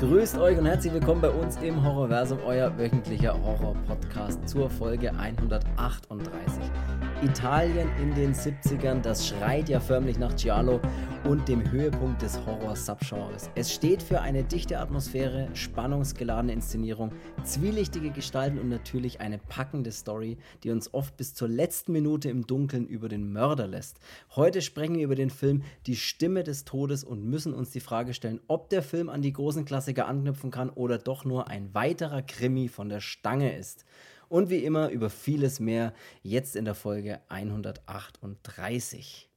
Grüßt euch und herzlich willkommen bei uns im Horrorversum, euer wöchentlicher Horror-Podcast zur Folge 138. Italien in den 70ern, das schreit ja förmlich nach Giallo und dem Höhepunkt des Horror-Subgenres. Es steht für eine dichte Atmosphäre, spannungsgeladene Inszenierung, zwielichtige Gestalten und natürlich eine packende Story, die uns oft bis zur letzten Minute im Dunkeln über den Mörder lässt. Heute sprechen wir über den Film Die Stimme des Todes und müssen uns die Frage stellen, ob der Film an die großen Klassiker anknüpfen kann oder doch nur ein weiterer Krimi von der Stange ist und wie immer über vieles mehr jetzt in der Folge 138.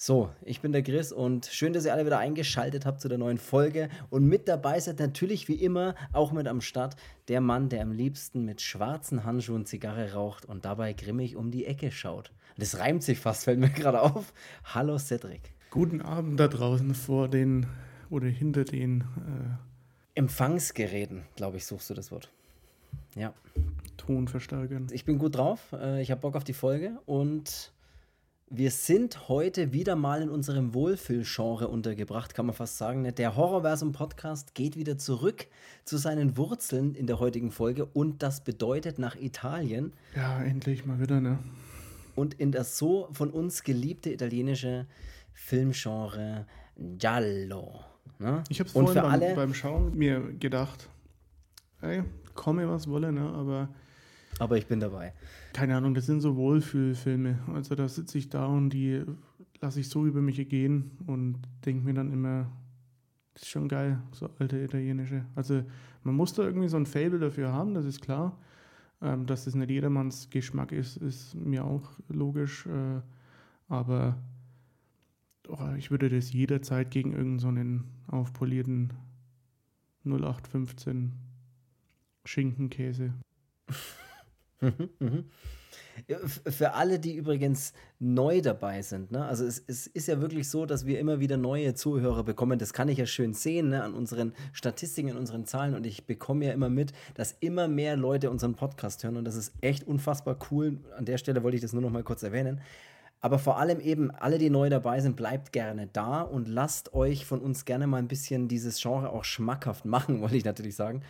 So, ich bin der Chris und schön, dass ihr alle wieder eingeschaltet habt zu der neuen Folge. Und mit dabei seid natürlich wie immer auch mit am Start der Mann, der am liebsten mit schwarzen Handschuhen Zigarre raucht und dabei grimmig um die Ecke schaut. Das reimt sich fast, fällt mir gerade auf. Hallo Cedric. Guten Abend da draußen vor den oder hinter den äh Empfangsgeräten, glaube ich, suchst du das Wort. Ja. Ton verstärken. Ich bin gut drauf. Äh, ich habe Bock auf die Folge und wir sind heute wieder mal in unserem Wohlfühlgenre untergebracht, kann man fast sagen. Ne? Der Horrorversum-Podcast geht wieder zurück zu seinen Wurzeln in der heutigen Folge und das bedeutet nach Italien. Ja, endlich mal wieder, ne? Und in das so von uns geliebte italienische Filmgenre Giallo. Ne? Ich habe es vorhin beim, beim Schauen mir gedacht, ey, komme was wolle, ne? aber aber ich bin dabei. Keine Ahnung, das sind so Wohlfühlfilme. Also da sitze ich da und die lasse ich so über mich gehen und denke mir dann immer, das ist schon geil, so alte italienische. Also man muss da irgendwie so ein Fable dafür haben, das ist klar. Ähm, dass das nicht jedermanns Geschmack ist, ist mir auch logisch. Äh, aber oh, ich würde das jederzeit gegen irgendeinen so aufpolierten 0815 Schinkenkäse. Für alle, die übrigens neu dabei sind, ne? also es, es, ist ja wirklich so, dass wir immer wieder neue Zuhörer bekommen. Das kann ich ja schön sehen ne? an unseren Statistiken, an unseren Zahlen. Und ich bekomme ja immer mit, dass immer mehr Leute unseren Podcast hören. Und das ist echt unfassbar cool. An der Stelle wollte ich das nur noch mal kurz erwähnen. Aber vor allem eben, alle, die neu dabei sind, bleibt gerne da und lasst euch von uns gerne mal ein bisschen dieses Genre auch schmackhaft machen, wollte ich natürlich sagen.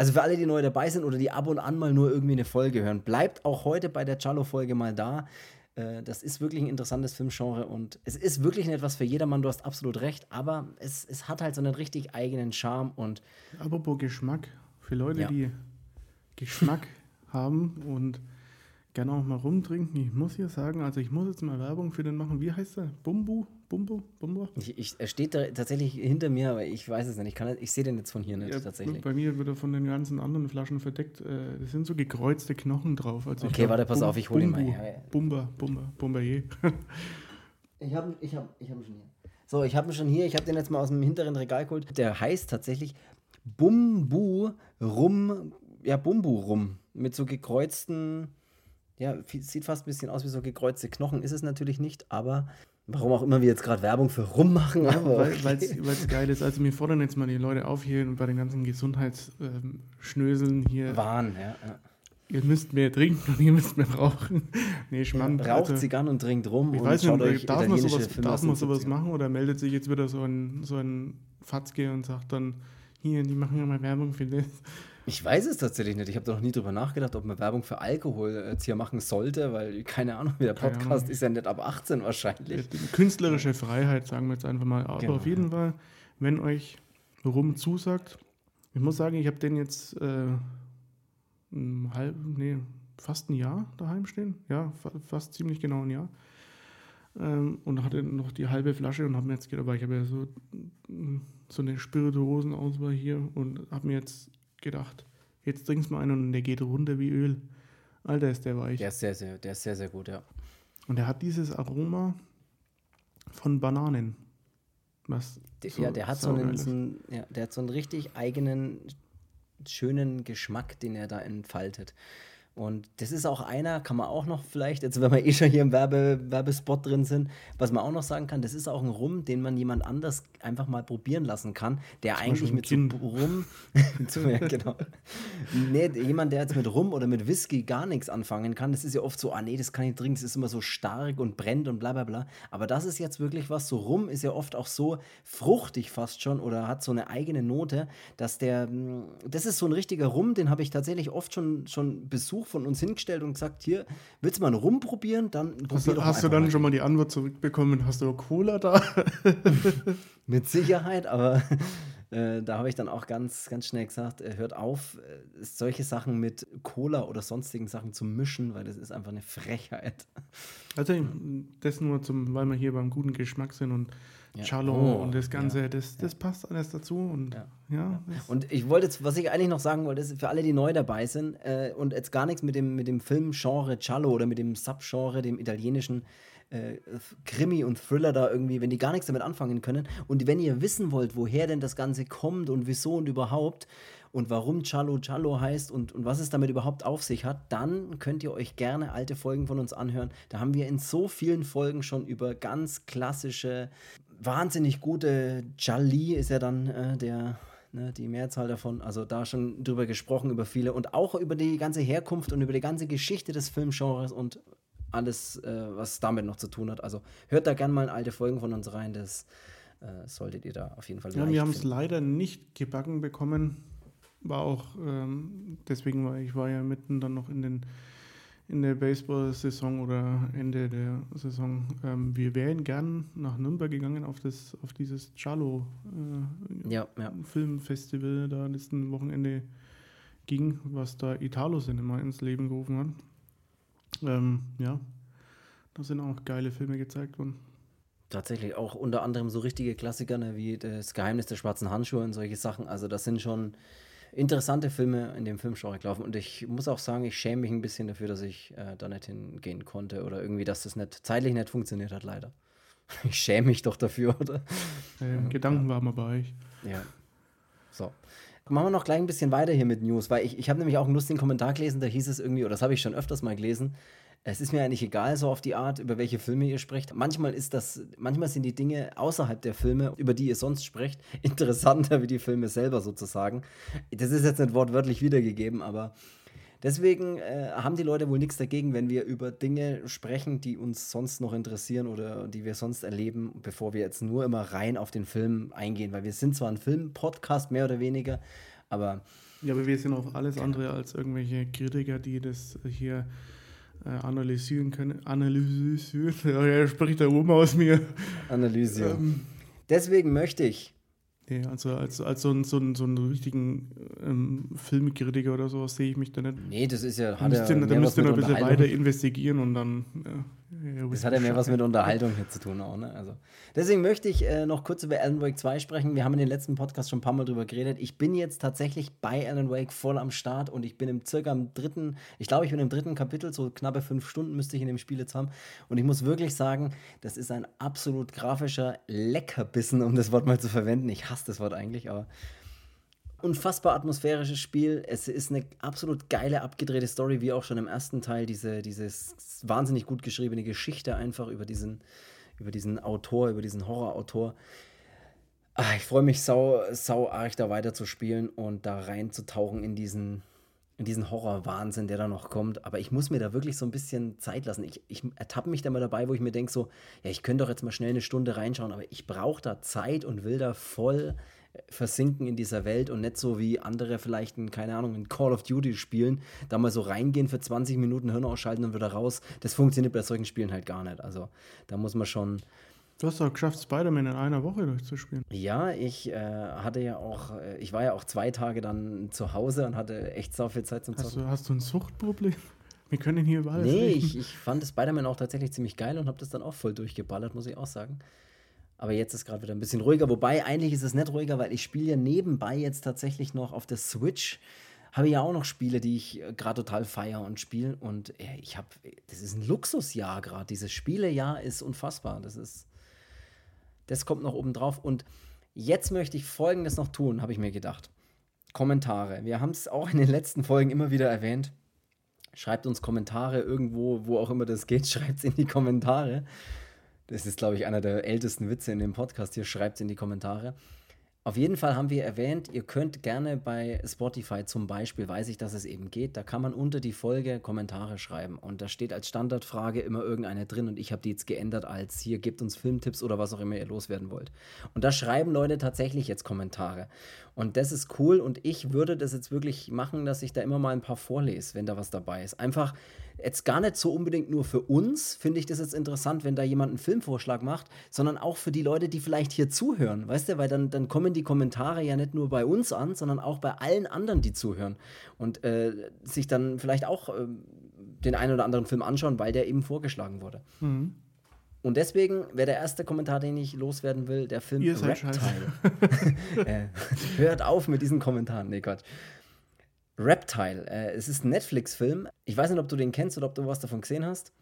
Also für alle, die neu dabei sind oder die ab und an mal nur irgendwie eine Folge hören, bleibt auch heute bei der Cello-Folge mal da. Äh, das ist wirklich ein interessantes Filmgenre und es ist wirklich nicht etwas für jedermann, du hast absolut recht, aber es, es hat halt so einen richtig eigenen Charme und. Apropos Geschmack, für Leute, ja. die Geschmack haben und gerne auch mal rumtrinken. Ich muss hier sagen, also ich muss jetzt mal Werbung für den machen. Wie heißt der? Bumbu? Bumbu? Bumbu? Ich, ich, er steht da tatsächlich hinter mir, aber ich weiß es nicht. Ich, kann, ich sehe den jetzt von hier nicht ja, tatsächlich. Bei mir wird er von den ganzen anderen Flaschen verdeckt. Äh, es sind so gekreuzte Knochen drauf. Also okay, warte, pass Bum, auf, ich hole ihn mal her. Bumba, Bumba, Bumbaye. ich habe ich hab, ich hab ihn schon hier. So, ich habe ihn schon hier. Ich habe den jetzt mal aus dem hinteren Regal geholt. Der heißt tatsächlich Bumbu Rum. Ja, Bumbu Rum. Mit so gekreuzten ja, sieht fast ein bisschen aus wie so gekreuzte Knochen. Ist es natürlich nicht, aber warum auch immer wir jetzt gerade Werbung für Rum machen. Ja, weil es geil ist. Also wir fordern jetzt mal die Leute auf hier und bei den ganzen Gesundheitsschnöseln ähm, hier. Wahn, ja, ja. Ihr müsst mehr trinken und ihr müsst mehr rauchen. Nee, Schmand. Ja, raucht also, Zigarren und trinkt rum ich und weiß nicht, euch darf man sowas, darf man sowas machen oder meldet sich jetzt wieder so ein, so ein Fatzke und sagt dann, hier, die machen ja mal Werbung für das. Ich weiß es tatsächlich nicht. Ich habe da noch nie drüber nachgedacht, ob man Werbung für Alkohol jetzt hier machen sollte, weil keine Ahnung, wie der Podcast ist ja nicht ab 18 wahrscheinlich. Künstlerische Freiheit, sagen wir jetzt einfach mal. Aber genau. auf jeden Fall, wenn euch Rum zusagt, ich muss sagen, ich habe den jetzt äh, ein halb, nee, fast ein Jahr daheim stehen. Ja, fast ziemlich genau ein Jahr. Ähm, und hatte noch die halbe Flasche und habe mir jetzt gedacht, aber ich habe ja so, so eine Spirituosenauswahl hier und habe mir jetzt gedacht, jetzt trinkst du mal einen und der geht runter wie Öl. Alter, ist der weich. Der ist sehr, sehr, der ist sehr, sehr gut, ja. Und er hat dieses Aroma von Bananen. Was so ja, der hat so einen, so einen, ja, der hat so einen richtig eigenen, schönen Geschmack, den er da entfaltet. Und das ist auch einer, kann man auch noch vielleicht, jetzt wenn wir eh schon hier im Werbe, Werbespot drin sind, was man auch noch sagen kann, das ist auch ein Rum, den man jemand anders einfach mal probieren lassen kann, der eigentlich mit so Rum, ja, genau. nee, jemand, der jetzt mit Rum oder mit Whisky gar nichts anfangen kann, das ist ja oft so, ah nee, das kann ich trinken, das ist immer so stark und brennt und bla bla bla. Aber das ist jetzt wirklich was, so Rum ist ja oft auch so fruchtig fast schon oder hat so eine eigene Note, dass der, hm, das ist so ein richtiger Rum, den habe ich tatsächlich oft schon, schon Besuch von uns hingestellt und gesagt, hier, willst du mal rumprobieren? Dann hast du, hast du dann mal. schon mal die Antwort zurückbekommen, hast du Cola da? Mit Sicherheit, aber äh, da habe ich dann auch ganz, ganz schnell gesagt, äh, hört auf, äh, solche Sachen mit Cola oder sonstigen Sachen zu mischen, weil das ist einfach eine Frechheit. Also das nur zum, weil wir hier beim guten Geschmack sind und ja. Cello oh, und das Ganze, ja. das, das passt alles dazu. Und, ja. ja und ich wollte jetzt, was ich eigentlich noch sagen wollte, ist für alle, die neu dabei sind äh, und jetzt gar nichts mit dem, mit dem Filmgenre Cello oder mit dem Subgenre, dem italienischen äh, Krimi und Thriller da irgendwie, wenn die gar nichts damit anfangen können und wenn ihr wissen wollt, woher denn das Ganze kommt und wieso und überhaupt, und warum Chalo Chalo heißt und, und was es damit überhaupt auf sich hat, dann könnt ihr euch gerne alte Folgen von uns anhören. Da haben wir in so vielen Folgen schon über ganz klassische, wahnsinnig gute Jali ist ja dann äh, der, ne, die Mehrzahl davon. Also da schon drüber gesprochen, über viele und auch über die ganze Herkunft und über die ganze Geschichte des Filmgenres und alles, äh, was damit noch zu tun hat. Also hört da gerne mal alte Folgen von uns rein. Das äh, solltet ihr da auf jeden Fall Ja, wir haben es leider nicht gebacken bekommen, war auch, ähm, deswegen war ich war ja mitten dann noch in den in der Baseball-Saison oder Ende der Saison. Ähm, wir wären gern nach Nürnberg gegangen auf das, auf dieses Chalo äh, ja, ja. Filmfestival, da letzten Wochenende ging, was da Italo Cinema ins Leben gerufen hat. Ähm, ja, da sind auch geile Filme gezeigt worden. Tatsächlich auch unter anderem so richtige Klassiker ne, wie das Geheimnis der schwarzen Handschuhe und solche Sachen. Also das sind schon interessante Filme in dem Filmgenre gelaufen. Und ich muss auch sagen, ich schäme mich ein bisschen dafür, dass ich äh, da nicht hingehen konnte oder irgendwie, dass das nicht zeitlich nicht funktioniert hat, leider. Ich schäme mich doch dafür, oder? Ja, Gedanken ja. waren wir bei euch. Ja. So. Machen wir noch gleich ein bisschen weiter hier mit News, weil ich, ich habe nämlich auch einen lustigen Kommentar gelesen, da hieß es irgendwie, oder das habe ich schon öfters mal gelesen, es ist mir eigentlich egal, so auf die Art, über welche Filme ihr sprecht. Manchmal ist das, manchmal sind die Dinge außerhalb der Filme, über die ihr sonst sprecht, interessanter wie die Filme selber sozusagen. Das ist jetzt nicht wortwörtlich wiedergegeben, aber deswegen äh, haben die Leute wohl nichts dagegen, wenn wir über Dinge sprechen, die uns sonst noch interessieren oder die wir sonst erleben, bevor wir jetzt nur immer rein auf den Film eingehen, weil wir sind zwar ein Film-Podcast mehr oder weniger, aber ja, aber wir sind auch alles andere als irgendwelche Kritiker, die das hier äh, analysieren können. Analysieren, ja, er spricht da oben aus mir. Analysieren. Ähm, Deswegen möchte ich. Nee, also als, als so, einen, so, einen, so einen richtigen ähm, Filmkritiker oder sowas sehe ich mich da nicht. Nee, das ist ja. Da müsst ihr, da müsst ihr noch ein bisschen weiter investigieren und dann. Ja. Das hat ja mehr was mit Unterhaltung hier zu tun auch, ne? Also, deswegen möchte ich äh, noch kurz über Alan Wake 2 sprechen. Wir haben in den letzten Podcast schon ein paar Mal drüber geredet. Ich bin jetzt tatsächlich bei Alan Wake voll am Start und ich bin im circa im dritten, ich glaube, ich bin im dritten Kapitel, so knappe fünf Stunden müsste ich in dem Spiel jetzt haben. Und ich muss wirklich sagen, das ist ein absolut grafischer Leckerbissen, um das Wort mal zu verwenden. Ich hasse das Wort eigentlich, aber unfassbar atmosphärisches Spiel. Es ist eine absolut geile, abgedrehte Story, wie auch schon im ersten Teil. Diese, diese wahnsinnig gut geschriebene Geschichte einfach über diesen, über diesen Autor, über diesen Horrorautor. Ah, ich freue mich sau, sau arg, da weiter zu spielen und da reinzutauchen in diesen, in diesen Horrorwahnsinn, der da noch kommt. Aber ich muss mir da wirklich so ein bisschen Zeit lassen. Ich, ich ertappe mich da mal dabei, wo ich mir denke, so, ja, ich könnte doch jetzt mal schnell eine Stunde reinschauen, aber ich brauche da Zeit und will da voll versinken in dieser Welt und nicht so wie andere vielleicht in, keine Ahnung, in Call of Duty spielen, da mal so reingehen für 20 Minuten, Hirn ausschalten und wieder raus. Das funktioniert bei solchen Spielen halt gar nicht. Also da muss man schon. Du hast doch geschafft, Spider-Man in einer Woche durchzuspielen. Ja, ich äh, hatte ja auch, äh, ich war ja auch zwei Tage dann zu Hause und hatte echt so viel Zeit zum hast Zocken. Du, hast du ein Suchtproblem? Wir können hier überall. Nee, ich, ich fand Spider-Man auch tatsächlich ziemlich geil und habe das dann auch voll durchgeballert, muss ich auch sagen. Aber jetzt ist gerade wieder ein bisschen ruhiger. Wobei, eigentlich ist es nicht ruhiger, weil ich spiele ja nebenbei jetzt tatsächlich noch auf der Switch. Habe ja auch noch Spiele, die ich äh, gerade total feiere und spiele. Und äh, ich habe, das ist ein Luxusjahr gerade. Dieses Spielejahr ist unfassbar. Das ist, das kommt noch oben drauf. Und jetzt möchte ich Folgendes noch tun, habe ich mir gedacht. Kommentare. Wir haben es auch in den letzten Folgen immer wieder erwähnt. Schreibt uns Kommentare irgendwo, wo auch immer das geht, schreibt es in die Kommentare. Das ist, glaube ich, einer der ältesten Witze in dem Podcast hier. Schreibt es in die Kommentare. Auf jeden Fall haben wir erwähnt, ihr könnt gerne bei Spotify zum Beispiel, weiß ich, dass es eben geht, da kann man unter die Folge Kommentare schreiben und da steht als Standardfrage immer irgendeine drin und ich habe die jetzt geändert als hier, gebt uns Filmtipps oder was auch immer ihr loswerden wollt. Und da schreiben Leute tatsächlich jetzt Kommentare und das ist cool und ich würde das jetzt wirklich machen, dass ich da immer mal ein paar vorlese, wenn da was dabei ist. Einfach jetzt gar nicht so unbedingt nur für uns, finde ich das jetzt interessant, wenn da jemand einen Filmvorschlag macht, sondern auch für die Leute, die vielleicht hier zuhören, weißt du, weil dann, dann kommen die Kommentare ja nicht nur bei uns an, sondern auch bei allen anderen, die zuhören und äh, sich dann vielleicht auch äh, den einen oder anderen Film anschauen, weil der eben vorgeschlagen wurde. Mhm. Und deswegen wäre der erste Kommentar, den ich loswerden will, der Film Reptile. äh, hört auf mit diesen Kommentaren. Nee, Gott. Reptile. Äh, es ist ein Netflix-Film. Ich weiß nicht, ob du den kennst oder ob du was davon gesehen hast.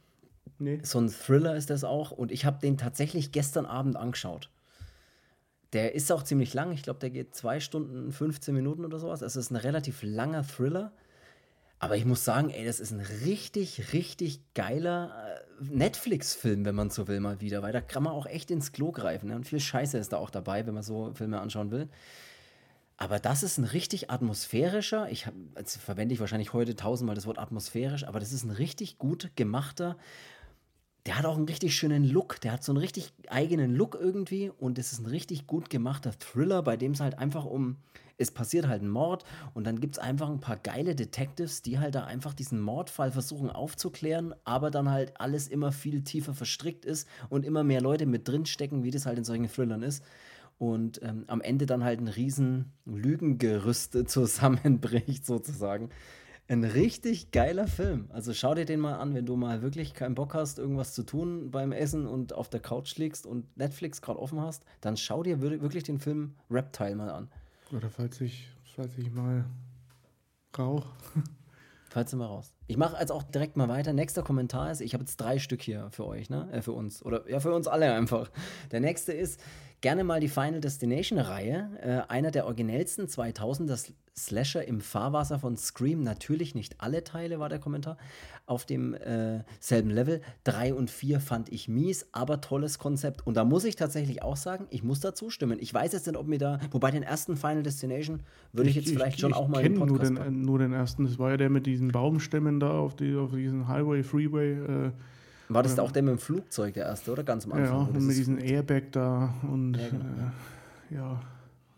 Nee. So ein Thriller ist das auch. Und ich habe den tatsächlich gestern Abend angeschaut. Der ist auch ziemlich lang. Ich glaube, der geht zwei Stunden, 15 Minuten oder sowas. Also es ist ein relativ langer Thriller. Aber ich muss sagen, ey, das ist ein richtig, richtig geiler Netflix-Film, wenn man so will, mal wieder. Weil da kann man auch echt ins Klo greifen. Ne? Und viel Scheiße ist da auch dabei, wenn man so Filme anschauen will. Aber das ist ein richtig atmosphärischer, ich hab, also verwende ich wahrscheinlich heute tausendmal das Wort atmosphärisch, aber das ist ein richtig gut gemachter, der hat auch einen richtig schönen Look, der hat so einen richtig eigenen Look irgendwie und es ist ein richtig gut gemachter Thriller, bei dem es halt einfach um, es passiert halt ein Mord und dann gibt es einfach ein paar geile Detectives, die halt da einfach diesen Mordfall versuchen aufzuklären, aber dann halt alles immer viel tiefer verstrickt ist und immer mehr Leute mit drin stecken, wie das halt in solchen Thrillern ist und ähm, am Ende dann halt ein riesen Lügengerüste zusammenbricht sozusagen. Ein richtig geiler Film. Also schau dir den mal an, wenn du mal wirklich keinen Bock hast, irgendwas zu tun beim Essen und auf der Couch liegst und Netflix gerade offen hast, dann schau dir wirklich den Film Reptile mal an. Oder falls ich, falls ich mal rauch. Falls du mal raus. Ich mache jetzt auch direkt mal weiter. Nächster Kommentar ist, ich habe jetzt drei Stück hier für euch, ne? Äh, für uns. Oder ja, für uns alle einfach. Der nächste ist, gerne mal die Final Destination-Reihe. Äh, einer der originellsten 2000er Slasher im Fahrwasser von Scream. Natürlich nicht alle Teile, war der Kommentar. Auf dem äh, selben Level. 3 und 4 fand ich mies, aber tolles Konzept. Und da muss ich tatsächlich auch sagen, ich muss da zustimmen. Ich weiß jetzt nicht, ob mir da, wobei den ersten Final Destination würde ich, ich, jetzt vielleicht ich, schon ich auch mal im Podcast nur den, nur den ersten. Das war ja der mit diesen Baumstämmen da auf, die, auf diesen Highway, Freeway. Äh war das ja. auch der mit dem Flugzeug, der erste, oder? Ganz am Anfang. Ja, und mit diesem Airbag da und ja. Genau. Äh, ja.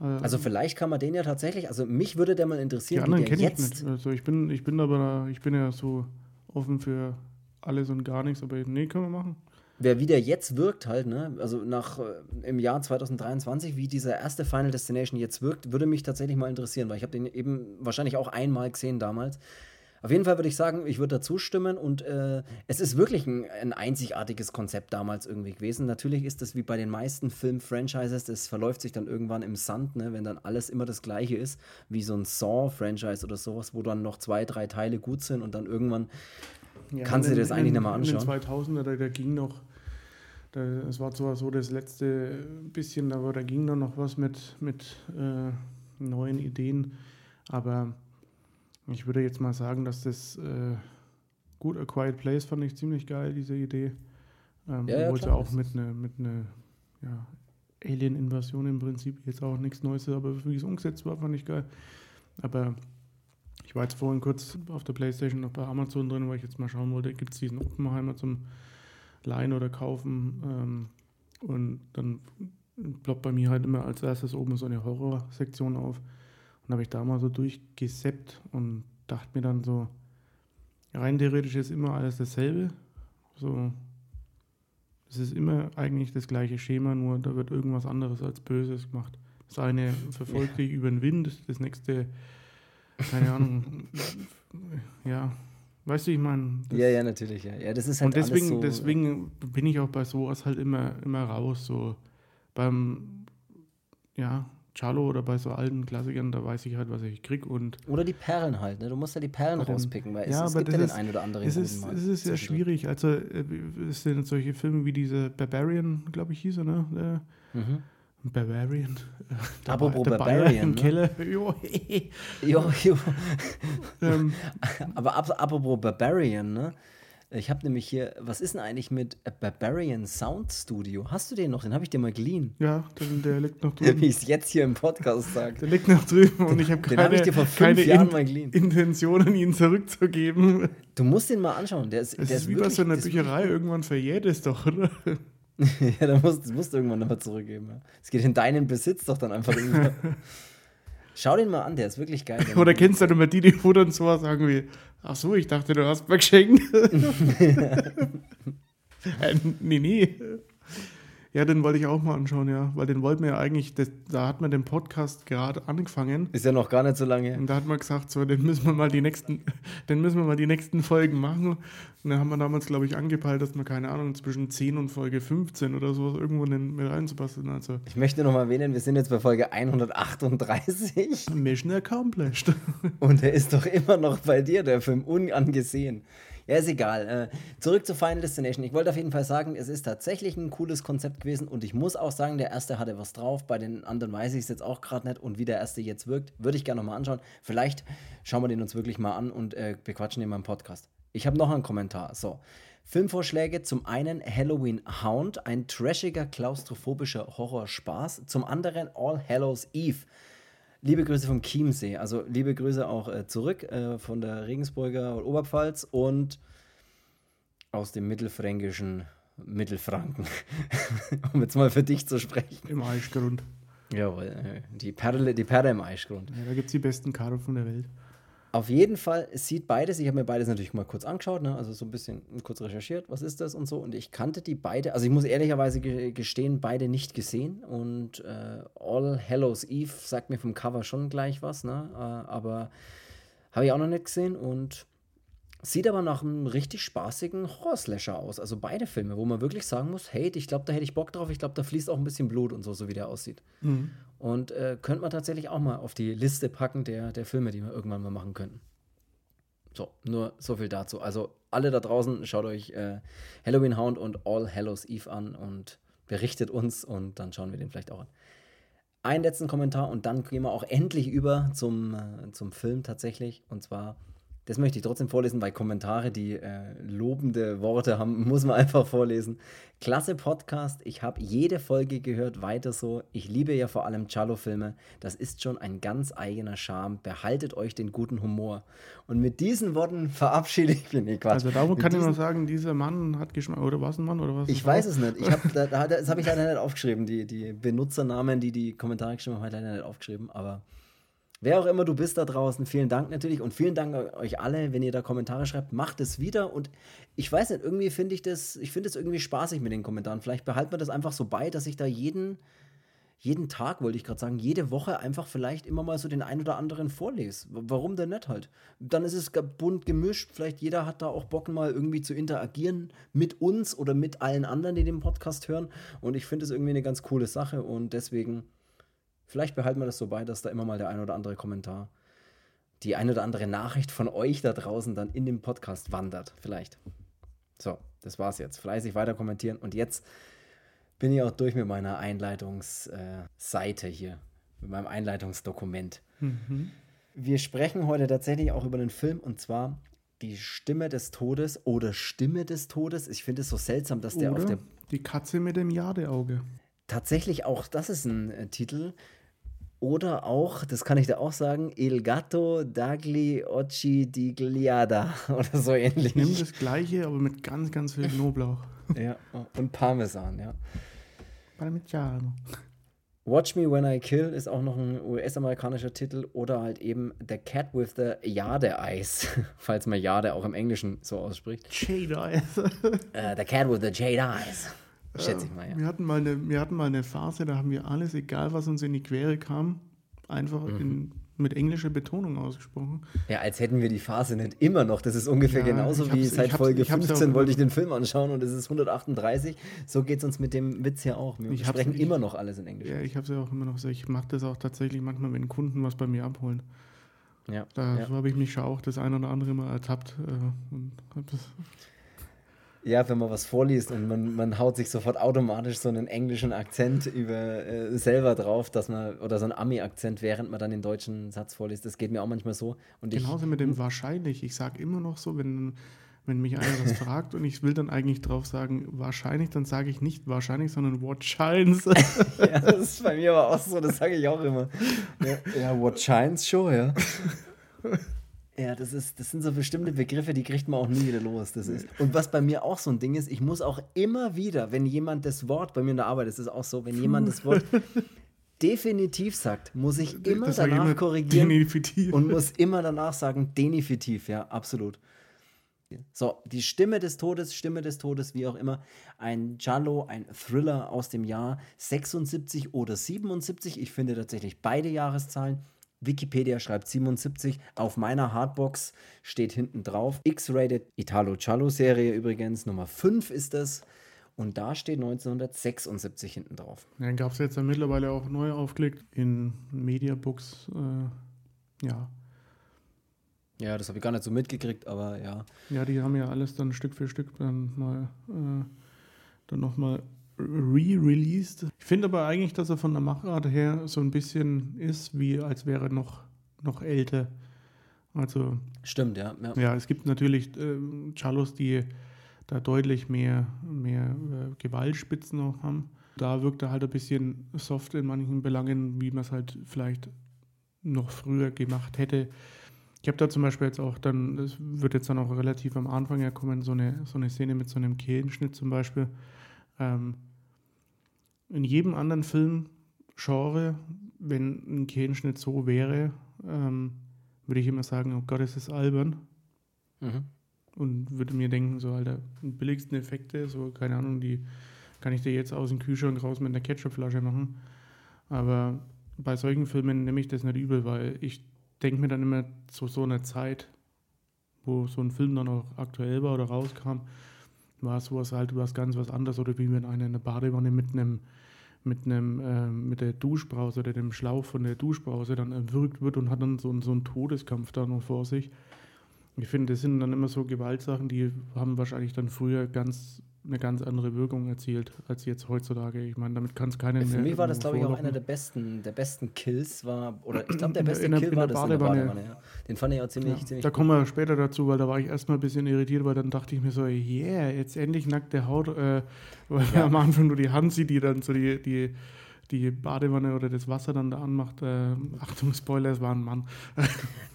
Also, also vielleicht kann man den ja tatsächlich, also mich würde der mal interessieren, die anderen kenne ich nicht. Also ich bin, ich bin aber, ich bin ja so offen für alles und gar nichts, aber nee, können wir machen. Wer wie der jetzt wirkt halt, ne, also nach äh, im Jahr 2023, wie dieser erste Final Destination jetzt wirkt, würde mich tatsächlich mal interessieren, weil ich habe den eben wahrscheinlich auch einmal gesehen damals. Auf jeden Fall würde ich sagen, ich würde dazu stimmen und äh, es ist wirklich ein, ein, einzigartiges Konzept damals irgendwie gewesen. Natürlich ist das wie bei den meisten Film-Franchises, das verläuft sich dann irgendwann im Sand, ne, wenn dann alles immer das gleiche ist, wie so ein Saw-Franchise oder sowas, wo dann noch zwei, drei Teile gut sind und dann irgendwann ja, kannst du dir das eigentlich nicht mehr anschauen. In den 2000er, da, da ging noch, es war zwar so das letzte bisschen, aber da ging noch was mit, mit äh, neuen Ideen, aber ich würde jetzt mal sagen, dass das äh, gut A Quiet Place fand ich ziemlich geil, diese Idee. Ähm, ja, obwohl ja, es auch mit einer mit ne, ja, Alien-Invasion im Prinzip jetzt auch nichts Neues ist, aber wie es umgesetzt war, fand ich geil. Aber ich war jetzt vorhin kurz auf der Playstation noch bei Amazon drin, weil ich jetzt mal schauen wollte, gibt es diesen Oppenheimer zum Leihen oder Kaufen. Ähm, und dann ploppt bei mir halt immer als erstes oben so eine Horror-Sektion auf. Dann habe ich da mal so durchgeseppt und dachte mir dann so, rein theoretisch ist immer alles dasselbe. So, es ist immer eigentlich das gleiche Schema, nur da wird irgendwas anderes als Böses gemacht. Das eine verfolgt dich über den Wind, das nächste, keine Ahnung, ja, weißt du, ich meine. Ja, ja, natürlich, ja. ja das ist halt und deswegen, so deswegen bin ich auch bei sowas halt immer, immer raus, so beim, ja, Charlo oder bei so alten Klassikern, da weiß ich halt, was ich krieg. Und oder die Perlen halt, ne? Du musst ja die Perlen rauspicken, weil ja, es, es gibt ja den einen oder anderen. Es ist, es ist ja schwierig. Also, äh, es sind solche Filme wie diese Barbarian, glaube ich, hieß er, ne? Der, mhm. Bavarian. Äh, Apropos Barbarian. Im ne? Keller. Jo, jo. jo. ähm. Aber apropos Barbarian, ne? Ich habe nämlich hier, was ist denn eigentlich mit Barbarian Sound Studio? Hast du den noch? Den habe ich dir mal geliehen. Ja, den, der liegt noch drüben. Wie ich es jetzt hier im Podcast sage. Der liegt noch drüben und ich habe keine, hab ich keine In Intentionen, ihn zurückzugeben. Du musst den mal anschauen. Der ist, das der ist, ist wie bei so einer Bücherei. Irgendwann verjährt es doch, oder? ja, dann musst, das musst du irgendwann nochmal zurückgeben. Es geht in deinen Besitz doch dann einfach irgendwann. Schau den mal an, der ist wirklich geil. Oder kennst du dann immer die, die wo dann so sagen wie, ach so, ich dachte, du hast mir geschenkt. äh, nee, nee. Ja, den wollte ich auch mal anschauen, ja. Weil den wollten wir ja eigentlich, das, da hat man den Podcast gerade angefangen. Ist ja noch gar nicht so lange. Und da hat man gesagt, so, den müssen wir mal die nächsten, den müssen wir mal die nächsten Folgen machen. Und da haben wir damals, glaube ich, angepeilt, dass man, keine Ahnung, zwischen 10 und Folge 15 oder sowas irgendwo mit reinzupassen. Also. Ich möchte noch mal erwähnen, wir sind jetzt bei Folge 138. Mission accomplished. Und er ist doch immer noch bei dir, der Film, unangesehen. Ja, ist egal. Äh, zurück zu Final Destination. Ich wollte auf jeden Fall sagen, es ist tatsächlich ein cooles Konzept gewesen und ich muss auch sagen, der erste hatte was drauf. Bei den anderen weiß ich es jetzt auch gerade nicht und wie der erste jetzt wirkt, würde ich gerne nochmal anschauen. Vielleicht schauen wir den uns wirklich mal an und äh, bequatschen den mal im Podcast. Ich habe noch einen Kommentar. So. Filmvorschläge: zum einen Halloween Hound, ein trashiger, klaustrophobischer Horrorspaß. Zum anderen All Hallows Eve. Liebe Grüße vom Chiemsee. Also liebe Grüße auch äh, zurück äh, von der Regensburger Oberpfalz und aus dem mittelfränkischen Mittelfranken. um jetzt mal für dich zu sprechen. Im Eichgrund. Jawohl, äh, die Perle, die Perle im Eichgrund. Ja, da gibt es die besten Karpfen der Welt. Auf jeden Fall sieht beides, ich habe mir beides natürlich mal kurz angeschaut, ne? also so ein bisschen kurz recherchiert, was ist das und so. Und ich kannte die beide, also ich muss ehrlicherweise gestehen, beide nicht gesehen. Und äh, All Hallows Eve sagt mir vom Cover schon gleich was, ne? Äh, aber habe ich auch noch nicht gesehen und Sieht aber nach einem richtig spaßigen Horror-Slasher aus. Also beide Filme, wo man wirklich sagen muss, hey, ich glaube, da hätte ich Bock drauf. Ich glaube, da fließt auch ein bisschen Blut und so, so wie der aussieht. Mhm. Und äh, könnte man tatsächlich auch mal auf die Liste packen der, der Filme, die wir irgendwann mal machen könnten. So, nur so viel dazu. Also alle da draußen, schaut euch äh, Halloween Hound und All Hallows Eve an und berichtet uns und dann schauen wir den vielleicht auch an. Einen letzten Kommentar und dann gehen wir auch endlich über zum, äh, zum Film tatsächlich. Und zwar das möchte ich trotzdem vorlesen, weil Kommentare, die äh, lobende Worte haben, muss man einfach vorlesen. Klasse Podcast, ich habe jede Folge gehört, weiter so. Ich liebe ja vor allem Cello-Filme. Das ist schon ein ganz eigener Charme. Behaltet euch den guten Humor. Und mit diesen Worten verabschiede ich mich. Nee, Quatsch. Also darum kann ich nur sagen, dieser Mann hat Geschmack. Oder was ein Mann? Oder was ich weiß es nicht. Ich hab, da, das habe ich leider nicht aufgeschrieben. Die, die Benutzernamen, die die Kommentare geschrieben haben, habe ich leider nicht aufgeschrieben. Aber Wer auch immer du bist da draußen, vielen Dank natürlich und vielen Dank euch alle, wenn ihr da Kommentare schreibt, macht es wieder und ich weiß nicht, irgendwie finde ich das, ich finde es irgendwie spaßig mit den Kommentaren. Vielleicht behalten wir das einfach so bei, dass ich da jeden, jeden Tag, wollte ich gerade sagen, jede Woche einfach vielleicht immer mal so den einen oder anderen vorlese. Warum denn nicht halt? Dann ist es bunt gemischt, vielleicht jeder hat da auch Bock mal irgendwie zu interagieren mit uns oder mit allen anderen, die den Podcast hören und ich finde es irgendwie eine ganz coole Sache und deswegen Vielleicht behalten wir das so bei, dass da immer mal der ein oder andere Kommentar, die ein oder andere Nachricht von euch da draußen dann in den Podcast wandert. Vielleicht. So, das war's jetzt. Fleißig weiter kommentieren. Und jetzt bin ich auch durch mit meiner Einleitungsseite äh, hier, mit meinem Einleitungsdokument. Mhm. Wir sprechen heute tatsächlich auch über einen Film und zwar die Stimme des Todes oder Stimme des Todes. Ich finde es so seltsam, dass der oder auf der. Die Katze mit dem Jadeauge. Tatsächlich auch, das ist ein äh, Titel. Oder auch, das kann ich da auch sagen, Il Gatto Dagli Occhi di Gliada oder so ähnlich. Ich nehme das gleiche, aber mit ganz, ganz viel Knoblauch. ja, und Parmesan, ja. Parmigiano. Watch Me When I Kill ist auch noch ein US-amerikanischer Titel oder halt eben The Cat with the Jade Eyes, falls man Jade auch im Englischen so ausspricht. Jade Eyes. uh, the Cat with the Jade Eyes. Schätze ich mal, ja. Wir hatten mal, eine, wir hatten mal eine Phase, da haben wir alles, egal was uns in die Quere kam, einfach mhm. in, mit englischer Betonung ausgesprochen. Ja, als hätten wir die Phase nicht immer noch. Das ist ungefähr ja, genauso wie seit Folge 15 wollte ich den Film anschauen und es ist 138. So geht es uns mit dem Witz ja auch. Wir ich sprechen immer noch alles in Englisch. Ja, ich habe es ja auch immer noch so. Ich mache das auch tatsächlich manchmal, wenn Kunden was bei mir abholen. Ja. Da ja. so habe ich mich schon auch das ein oder andere Mal ertappt. Äh, und das Ja, wenn man was vorliest und man, man haut sich sofort automatisch so einen englischen Akzent über äh, selber drauf, dass man, oder so einen Ami-Akzent, während man dann den deutschen Satz vorliest. Das geht mir auch manchmal so. Und Genauso ich, mit dem wahrscheinlich. Ich sage immer noch so, wenn, wenn mich einer was fragt und ich will dann eigentlich drauf sagen, wahrscheinlich, dann sage ich nicht wahrscheinlich, sondern what shines. ja, das ist bei mir aber auch so, das sage ich auch immer. Ja, ja what shines schon, ja. Ja, das, ist, das sind so bestimmte Begriffe, die kriegt man auch nie wieder los. Das ist. Und was bei mir auch so ein Ding ist, ich muss auch immer wieder, wenn jemand das Wort, bei mir in der Arbeit ist es auch so, wenn jemand das Wort definitiv sagt, muss ich immer das danach immer korrigieren definitiv. und muss immer danach sagen, definitiv, ja, absolut. So, die Stimme des Todes, Stimme des Todes, wie auch immer, ein Giallo, ein Thriller aus dem Jahr 76 oder 77. Ich finde tatsächlich beide Jahreszahlen. Wikipedia schreibt 77. Auf meiner Hardbox steht hinten drauf. X-Rated Italo Cello Serie übrigens. Nummer 5 ist das. Und da steht 1976 hinten drauf. Dann gab es jetzt dann mittlerweile auch neu aufgelegt in Mediabooks. Äh, ja. Ja, das habe ich gar nicht so mitgekriegt, aber ja. Ja, die haben ja alles dann Stück für Stück dann mal äh, dann nochmal re-released. Ich finde aber eigentlich, dass er von der Machart her so ein bisschen ist, wie als wäre er noch, noch älter. Also. Stimmt, ja. Ja, ja es gibt natürlich äh, Chalos, die da deutlich mehr, mehr äh, Gewaltspitzen noch haben. Da wirkt er halt ein bisschen soft in manchen Belangen, wie man es halt vielleicht noch früher gemacht hätte. Ich habe da zum Beispiel jetzt auch dann, das wird jetzt dann auch relativ am Anfang ja kommen, so eine, so eine Szene mit so einem Kehlenschnitt zum Beispiel. Ähm, in jedem anderen Filmgenre, wenn ein Kehlenschnitt so wäre, ähm, würde ich immer sagen, oh Gott, es ist albern. Mhm. Und würde mir denken, so, Alter, die billigsten Effekte, so, keine Ahnung, die kann ich dir jetzt aus dem Kühlschrank raus mit einer Ketchupflasche machen. Aber bei solchen Filmen nehme ich das nicht übel, weil ich denke mir dann immer zu so einer Zeit, wo so ein Film dann auch aktuell war oder rauskam, war sowas halt was ganz was anderes oder wie wenn einer in der Badewanne mit einem mit einem äh, mit der Duschbrause oder dem Schlauch von der Duschbrause dann erwürgt wird und hat dann so, so einen Todeskampf da noch vor sich. Ich finde, das sind dann immer so Gewaltsachen, die haben wahrscheinlich dann früher ganz eine ganz andere Wirkung erzielt als jetzt heutzutage. Ich meine, damit kann es keinen Für mich war das, glaube ich, auch einer der besten, der besten Kills war, oder ich glaube, der beste in, in Kill war das Badewanne. in der Badewanne. Ja. Den fand ich auch ziemlich, ja, ziemlich Da kommen wir später dazu, weil da war ich erstmal ein bisschen irritiert, weil dann dachte ich mir so, yeah, jetzt endlich nackte Haut, äh, weil ja. am Anfang nur die Hand sieht, die dann so die, die die Badewanne oder das Wasser dann da anmacht. Äh, Achtung, Spoiler, es war ein Mann.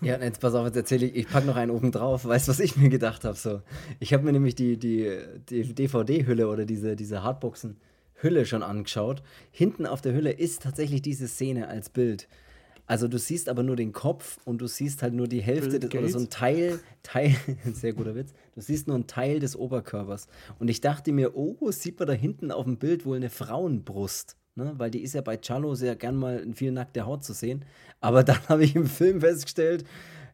ja, jetzt pass auf, jetzt erzähle ich, ich packe noch einen oben drauf. Weißt du, was ich mir gedacht habe? So, ich habe mir nämlich die, die, die DVD-Hülle oder diese, diese Hardboxen-Hülle schon angeschaut. Hinten auf der Hülle ist tatsächlich diese Szene als Bild. Also du siehst aber nur den Kopf und du siehst halt nur die Hälfte des, oder so ein Teil, Teil, sehr guter Witz, du siehst nur einen Teil des Oberkörpers. Und ich dachte mir, oh, sieht man da hinten auf dem Bild wohl eine Frauenbrust ne? weil die ist ja bei Cello sehr gern mal in viel nackter Haut zu sehen. Aber dann habe ich im Film festgestellt,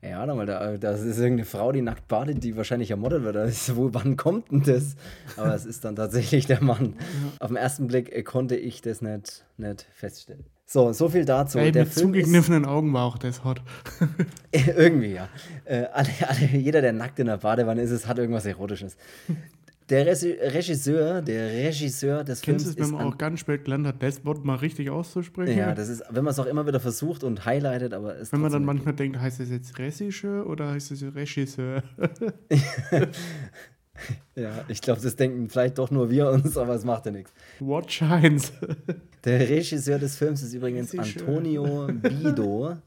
ja, da, da, das ist irgendeine Frau, die nackt badet, die wahrscheinlich ermordet wird. ist, wo, wann kommt denn das? Aber es ist dann tatsächlich der Mann. Auf den ersten Blick äh, konnte ich das nicht, nicht feststellen. So, so viel dazu. Ey, der mit Film zugekniffenen Augen war auch das hot. irgendwie, ja. Äh, alle, alle, jeder, der nackt in der Badewanne ist, hat irgendwas Erotisches. Der Regisseur, der Regisseur des Kennst Films. Kennst du es, wenn man auch ganz spät gelernt hat, das Wort mal richtig auszusprechen? Ja, das ist, wenn man es auch immer wieder versucht und highlightet, aber es Wenn man dann manchmal denkt, heißt es jetzt Regisseur oder heißt es Regisseur? ja, ich glaube, das denken vielleicht doch nur wir uns, aber es macht ja nichts. What shines? Der Regisseur des Films ist übrigens Regisseur. Antonio Bido.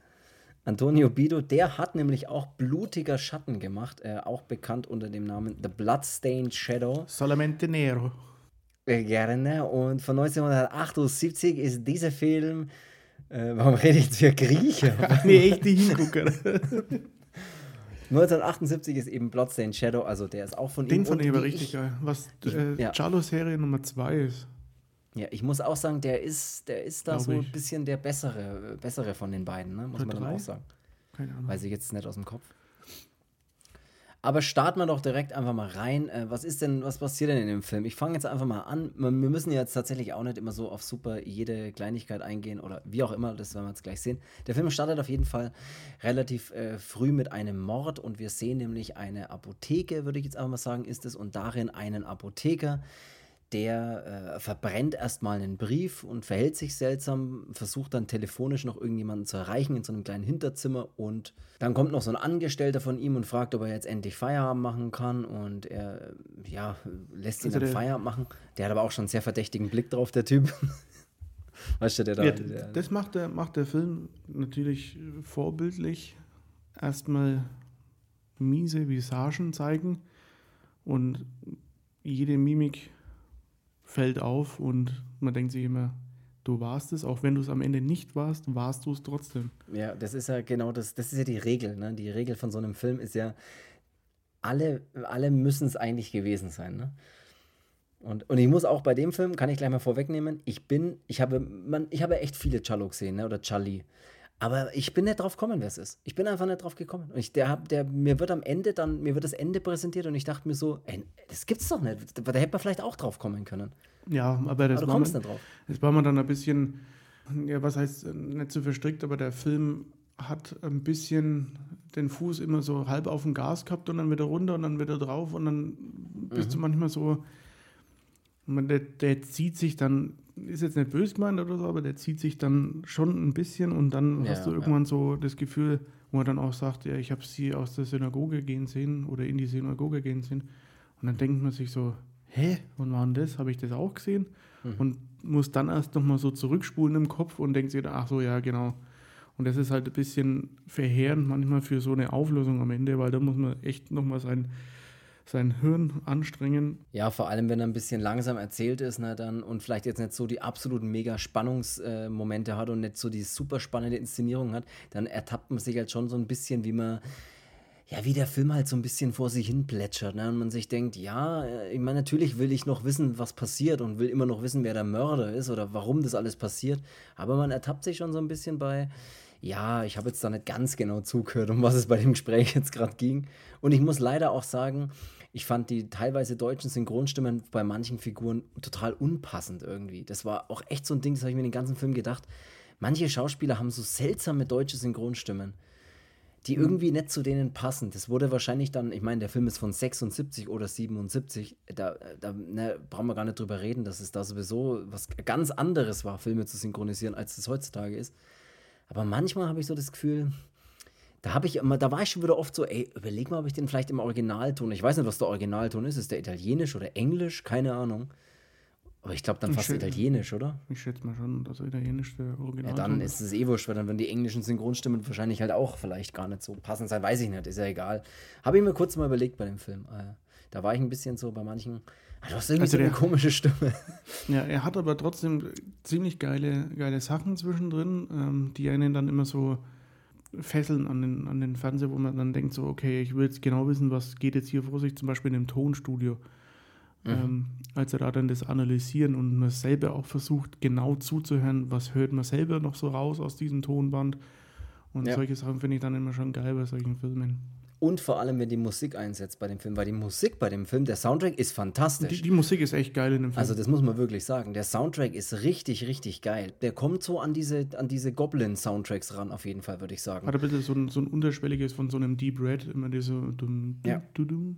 Antonio Bido, der hat nämlich auch Blutiger Schatten gemacht, äh, auch bekannt unter dem Namen The Bloodstained Shadow. Solamente Nero. Äh, gerne. Und von 1978 ist dieser Film, äh, warum rede ich jetzt für Grieche? nee, echt die Hingucker. 1978 ist eben Bloodstained Shadow, also der ist auch von Den ihm. Den ich aber richtig geil. Was äh, ja. Charlo-Serie Nummer 2 ist. Ja, ich muss auch sagen, der ist, der ist da Glaube so ein bisschen der bessere, bessere von den beiden, ne? muss Oder man drei? dann auch sagen. Keine Ahnung. Weiß ich jetzt nicht aus dem Kopf. Aber starten wir doch direkt einfach mal rein. Äh, was ist denn, was passiert denn in dem Film? Ich fange jetzt einfach mal an. Wir müssen jetzt tatsächlich auch nicht immer so auf super jede Kleinigkeit eingehen oder wie auch immer, das werden wir jetzt gleich sehen. Der Film startet auf jeden Fall relativ äh, früh mit einem Mord und wir sehen nämlich eine Apotheke, würde ich jetzt einfach mal sagen, ist es, und darin einen Apotheker, der äh, verbrennt erstmal einen Brief und verhält sich seltsam, versucht dann telefonisch noch irgendjemanden zu erreichen in so einem kleinen Hinterzimmer und dann kommt noch so ein Angestellter von ihm und fragt, ob er jetzt endlich Feierabend machen kann und er ja, lässt ihn also dann Feierabend machen. Der hat aber auch schon einen sehr verdächtigen Blick drauf, der Typ. weißt du, der da. Ja, der, das macht der, macht der Film natürlich vorbildlich. Erstmal miese Visagen zeigen und jede Mimik fällt auf und man denkt sich immer, du warst es, auch wenn du es am Ende nicht warst, warst du es trotzdem. Ja, das ist ja genau das, das ist ja die Regel. Ne? Die Regel von so einem Film ist ja, alle, alle müssen es eigentlich gewesen sein. Ne? Und, und ich muss auch bei dem Film, kann ich gleich mal vorwegnehmen, ich bin, ich habe, man, ich habe echt viele Challo gesehen, ne? oder Charlie. Aber ich bin nicht drauf gekommen, wer es ist. Ich bin einfach nicht drauf gekommen. Und ich, der, der, mir wird am Ende dann, mir wird das Ende präsentiert und ich dachte mir so, ey, das gibt's doch nicht. Da hätte man vielleicht auch drauf kommen können. Ja, aber das aber du war kommst man, nicht drauf. Das war man dann ein bisschen, ja, was heißt, nicht so verstrickt, aber der Film hat ein bisschen den Fuß immer so halb auf dem Gas gehabt und dann wieder runter und dann wieder drauf und dann bist mhm. du manchmal so, der, der zieht sich dann ist jetzt nicht böse gemeint oder so, aber der zieht sich dann schon ein bisschen und dann ja, hast du irgendwann ja. so das Gefühl, wo er dann auch sagt, ja, ich habe sie aus der Synagoge gehen sehen oder in die Synagoge gehen sehen. Und dann denkt man sich so, hä, wann war denn das? Habe ich das auch gesehen? Mhm. Und muss dann erst nochmal so zurückspulen im Kopf und denkt sich, ach so, ja, genau. Und das ist halt ein bisschen verheerend manchmal für so eine Auflösung am Ende, weil da muss man echt nochmal sein sein Hirn anstrengen. Ja, vor allem, wenn er ein bisschen langsam erzählt ist, ne, dann und vielleicht jetzt nicht so die absoluten mega Spannungsmomente äh, hat und nicht so die super spannende Inszenierung hat, dann ertappt man sich halt schon so ein bisschen, wie man ja, wie der Film halt so ein bisschen vor sich hin plätschert, ne? Und man sich denkt, ja, äh, ich meine, natürlich will ich noch wissen, was passiert und will immer noch wissen, wer der Mörder ist oder warum das alles passiert. Aber man ertappt sich schon so ein bisschen bei, ja, ich habe jetzt da nicht ganz genau zugehört, um was es bei dem Gespräch jetzt gerade ging. Und ich muss leider auch sagen, ich fand die teilweise deutschen Synchronstimmen bei manchen Figuren total unpassend irgendwie. Das war auch echt so ein Ding, das habe ich mir den ganzen Film gedacht. Manche Schauspieler haben so seltsame deutsche Synchronstimmen, die mhm. irgendwie nicht zu denen passen. Das wurde wahrscheinlich dann, ich meine, der Film ist von 76 oder 77, da, da ne, brauchen wir gar nicht drüber reden, dass es da sowieso was ganz anderes war, Filme zu synchronisieren, als es heutzutage ist. Aber manchmal habe ich so das Gefühl, da habe ich immer, da war ich schon wieder oft so, ey, überleg mal, ob ich den vielleicht im Originalton, ich weiß nicht, was der Originalton ist, ist der italienisch oder englisch, keine Ahnung. Aber ich glaube dann ich fast italienisch, oder? Ich schätze mal schon, dass italienisch der Original Ja, dann ist es eh wurscht, weil dann werden die englischen Synchronstimmen wahrscheinlich halt auch vielleicht gar nicht so passend sein, weiß ich nicht, ist ja egal. Habe ich mir kurz mal überlegt bei dem Film. Äh, da war ich ein bisschen so bei manchen, du hast irgendwie also so eine der, komische Stimme. Ja, er hat aber trotzdem ziemlich geile, geile Sachen zwischendrin, ähm, die einen dann immer so fesseln an den, an den Fernseher, wo man dann denkt, so, okay, ich will jetzt genau wissen, was geht jetzt hier vor sich, zum Beispiel in dem Tonstudio. Mhm. Ähm, als er da dann das analysieren und man selber auch versucht, genau zuzuhören, was hört man selber noch so raus aus diesem Tonband. Und ja. solche Sachen finde ich dann immer schon geil bei solchen Filmen. Und vor allem, wenn die Musik einsetzt bei dem Film, weil die Musik bei dem Film, der Soundtrack ist fantastisch. Die, die, Musik ist echt geil in dem Film. Also das muss man wirklich sagen. Der Soundtrack ist richtig, richtig geil. Der kommt so an diese, an diese Goblin-Soundtracks ran, auf jeden Fall, würde ich sagen. Hat ein bisschen so ein, so ein unterschwelliges von so einem Deep Red, immer diese dum, ja. dum, dum,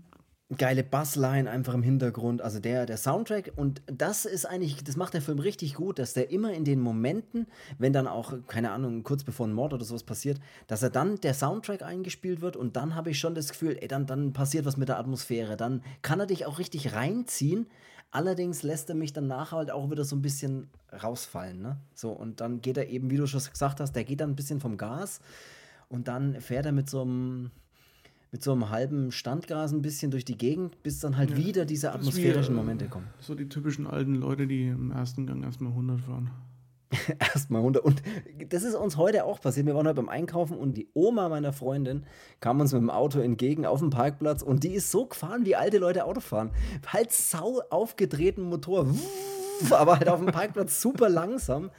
geile Bassline einfach im Hintergrund. Also der, der Soundtrack und das ist eigentlich, das macht der Film richtig gut, dass der immer in den Momenten, wenn dann auch, keine Ahnung, kurz bevor ein Mord oder sowas passiert, dass er dann der Soundtrack eingespielt wird und dann habe ich schon das Gefühl, ey, dann, dann passiert was mit der Atmosphäre. Dann kann er dich auch richtig reinziehen. Allerdings lässt er mich danach halt auch wieder so ein bisschen rausfallen. Ne? So, und dann geht er eben, wie du schon gesagt hast, der geht dann ein bisschen vom Gas und dann fährt er mit so einem mit so einem halben Standgas ein bisschen durch die Gegend, bis dann halt ja, wieder diese atmosphärischen wie, Momente kommen. So die typischen alten Leute, die im ersten Gang erstmal 100 fahren. erstmal 100. Und das ist uns heute auch passiert. Wir waren heute beim Einkaufen und die Oma meiner Freundin kam uns mit dem Auto entgegen auf dem Parkplatz und die ist so gefahren, wie alte Leute Auto fahren. Halt sau aufgedrehten Motor, aber halt auf dem Parkplatz super langsam.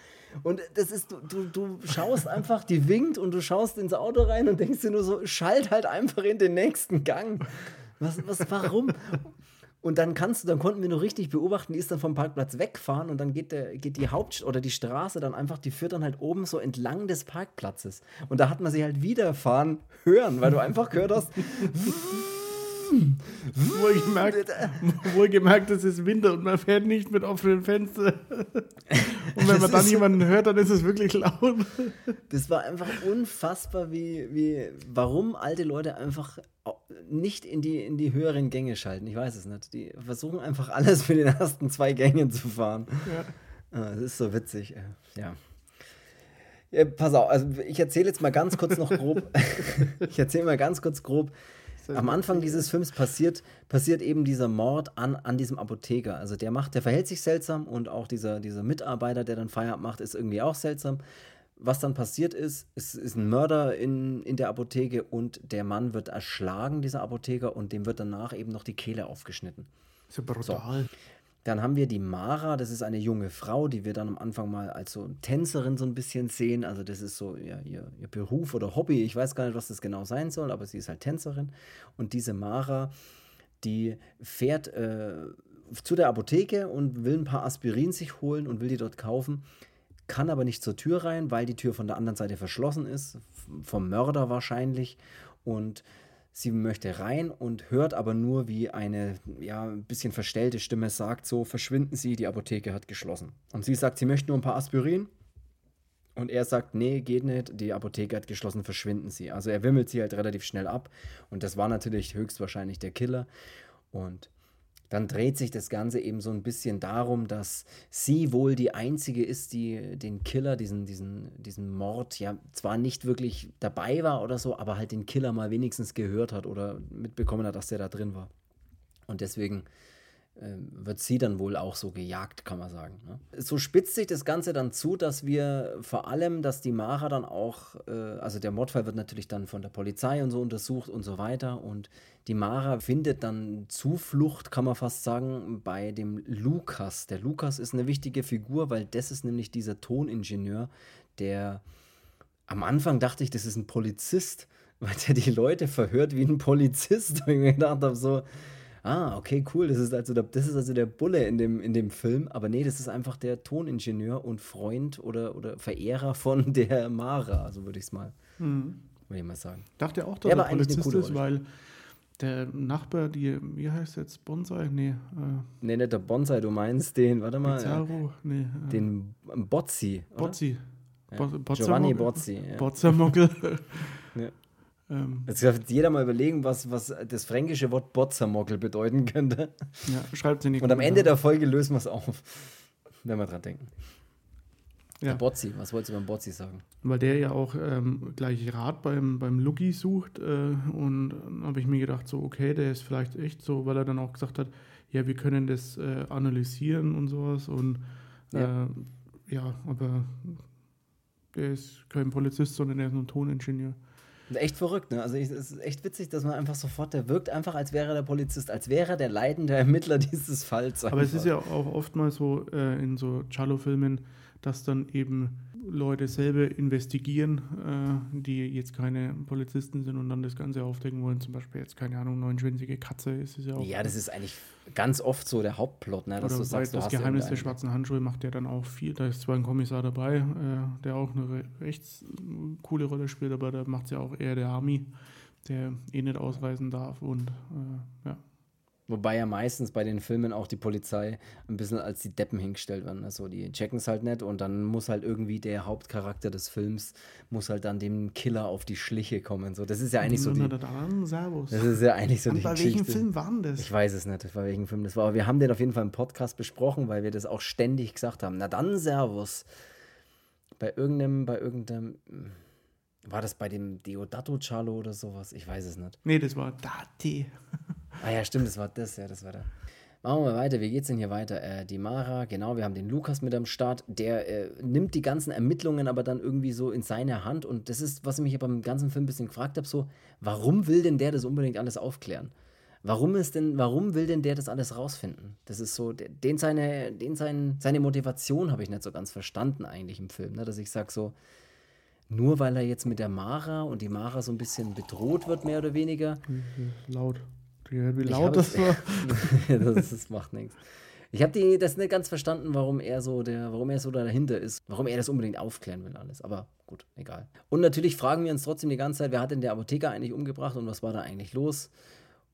Und das ist, du, du, schaust einfach, die winkt und du schaust ins Auto rein und denkst dir nur so, schalt halt einfach in den nächsten Gang. Was, was, warum? Und dann kannst du, dann konnten wir nur richtig beobachten, die ist dann vom Parkplatz wegfahren und dann geht, der, geht die Haupt- oder die Straße dann einfach, die führt dann halt oben so entlang des Parkplatzes. Und da hat man sie halt wieder fahren hören, weil du einfach gehört hast. Wohlgemerkt, wohlgemerkt, es ist Winter und man fährt nicht mit offenen Fenstern. Und wenn man dann jemanden hört, dann ist es wirklich laut. Das war einfach unfassbar, wie, wie warum alte Leute einfach nicht in die, in die höheren Gänge schalten. Ich weiß es nicht. Die versuchen einfach alles mit den ersten zwei Gängen zu fahren. Ja. Ah, das ist so witzig. Ja. ja pass auf, also ich erzähle jetzt mal ganz kurz noch grob. ich erzähle mal ganz kurz grob, am Anfang dieses Films passiert, passiert eben dieser Mord an, an diesem Apotheker. Also der macht, der verhält sich seltsam und auch dieser, dieser Mitarbeiter, der dann Feierabend macht, ist irgendwie auch seltsam. Was dann passiert ist, es ist ein Mörder in, in der Apotheke und der Mann wird erschlagen, dieser Apotheker, und dem wird danach eben noch die Kehle aufgeschnitten. So brutal. So. Dann haben wir die Mara, das ist eine junge Frau, die wir dann am Anfang mal als so Tänzerin so ein bisschen sehen. Also das ist so ja, ihr, ihr Beruf oder Hobby. Ich weiß gar nicht, was das genau sein soll, aber sie ist halt Tänzerin. Und diese Mara, die fährt äh, zu der Apotheke und will ein paar Aspirin sich holen und will die dort kaufen, kann aber nicht zur Tür rein, weil die Tür von der anderen Seite verschlossen ist, vom Mörder wahrscheinlich. Und Sie möchte rein und hört aber nur, wie eine ja, ein bisschen verstellte Stimme sagt: So, verschwinden Sie, die Apotheke hat geschlossen. Und sie sagt, sie möchte nur ein paar Aspirin. Und er sagt: Nee, geht nicht, die Apotheke hat geschlossen, verschwinden Sie. Also er wimmelt sie halt relativ schnell ab. Und das war natürlich höchstwahrscheinlich der Killer. Und dann dreht sich das Ganze eben so ein bisschen darum, dass sie wohl die einzige ist, die den Killer, diesen, diesen, diesen Mord, ja, zwar nicht wirklich dabei war oder so, aber halt den Killer mal wenigstens gehört hat oder mitbekommen hat, dass der da drin war. Und deswegen wird sie dann wohl auch so gejagt, kann man sagen. Ne? So spitzt sich das Ganze dann zu, dass wir vor allem, dass die Mara dann auch, äh, also der Mordfall wird natürlich dann von der Polizei und so untersucht und so weiter und die Mara findet dann Zuflucht, kann man fast sagen, bei dem Lukas. Der Lukas ist eine wichtige Figur, weil das ist nämlich dieser Toningenieur, der am Anfang dachte ich, das ist ein Polizist, weil der die Leute verhört wie ein Polizist. Und ich mir gedacht habe, so, ah, okay, cool, das ist also der, das ist also der Bulle in dem, in dem Film. Aber nee, das ist einfach der Toningenieur und Freund oder, oder Verehrer von der Mara, so würde ich es mal, würde ich mal sagen. Dachte auch, dass er Polizist ist, weil der Nachbar, die, wie heißt jetzt, Bonsai? Nee. Äh, nee, nicht der Bonsai, du meinst den, warte mal. Pizarro? Nee. Äh, den Bozzi. Bozzi. Ja. Bo Giovanni Bozzi. Ja. Bozzamogel. ja. Ähm, Jetzt darf jeder mal überlegen, was, was das fränkische Wort Botzermockel bedeuten könnte. Ja, schreibt sie nicht. Und am Ende der Folge lösen wir es auf, wenn wir dran denken. Ja. Der Botzi, was wolltest du beim Botzi sagen? Weil der ja auch ähm, gleich Rat beim, beim Lucky sucht. Äh, und dann habe ich mir gedacht, so, okay, der ist vielleicht echt so, weil er dann auch gesagt hat, ja, wir können das äh, analysieren und sowas. Und ja. Äh, ja, aber der ist kein Polizist, sondern er ist nur ein Toningenieur. Echt verrückt, ne? Also es ist echt witzig, dass man einfach sofort, der wirkt einfach, als wäre der Polizist, als wäre der leidende Ermittler dieses Falls. Einfach. Aber es ist ja auch oftmals so äh, in so Cello-Filmen, dass dann eben Leute selber investigieren, äh, die jetzt keine Polizisten sind und dann das Ganze aufdecken wollen. Zum Beispiel jetzt, keine Ahnung, neunschwänzige Katze ist es ja auch. Ja, das ist eigentlich ganz oft so der Hauptplot, ne? Dass Oder du sagst, du das Geheimnis der schwarzen Handschuhe macht ja dann auch viel. Da ist zwar ein Kommissar dabei, äh, der auch eine recht coole Rolle spielt, aber da macht es ja auch eher der Army, der eh nicht ausreisen darf und äh, ja. Wobei ja meistens bei den Filmen auch die Polizei ein bisschen als die Deppen hingestellt werden. Also die checken es halt nicht und dann muss halt irgendwie der Hauptcharakter des Films muss halt dann dem Killer auf die Schliche kommen. So, das ist ja eigentlich so die, Das ist ja eigentlich so und die bei Geschichte. welchem Film war das? Ich weiß es nicht, bei welchem Film das war. Aber wir haben den auf jeden Fall im Podcast besprochen, weil wir das auch ständig gesagt haben. Na dann Servus. Bei irgendeinem, bei irgendeinem war das bei dem Deodato Chalo oder sowas? Ich weiß es nicht. Nee, das war Dati. Ah ja, stimmt, das war das, ja, das war da. Machen wir weiter, wie geht's denn hier weiter? Äh, die Mara, genau, wir haben den Lukas mit am Start, der äh, nimmt die ganzen Ermittlungen aber dann irgendwie so in seine Hand und das ist, was ich mich beim ganzen Film ein bisschen gefragt habe, so, warum will denn der das unbedingt alles aufklären? Warum ist denn, warum will denn der das alles rausfinden? Das ist so, den seine, den sein, seine Motivation habe ich nicht so ganz verstanden eigentlich im Film, ne? dass ich sage so, nur weil er jetzt mit der Mara und die Mara so ein bisschen bedroht wird, mehr oder weniger. Laut. Wie laut das war. das, das macht nichts. Ich habe das nicht ganz verstanden, warum er so der, warum er so dahinter ist, warum er das unbedingt aufklären will alles. Aber gut, egal. Und natürlich fragen wir uns trotzdem die ganze Zeit, wer hat denn der Apotheker eigentlich umgebracht und was war da eigentlich los?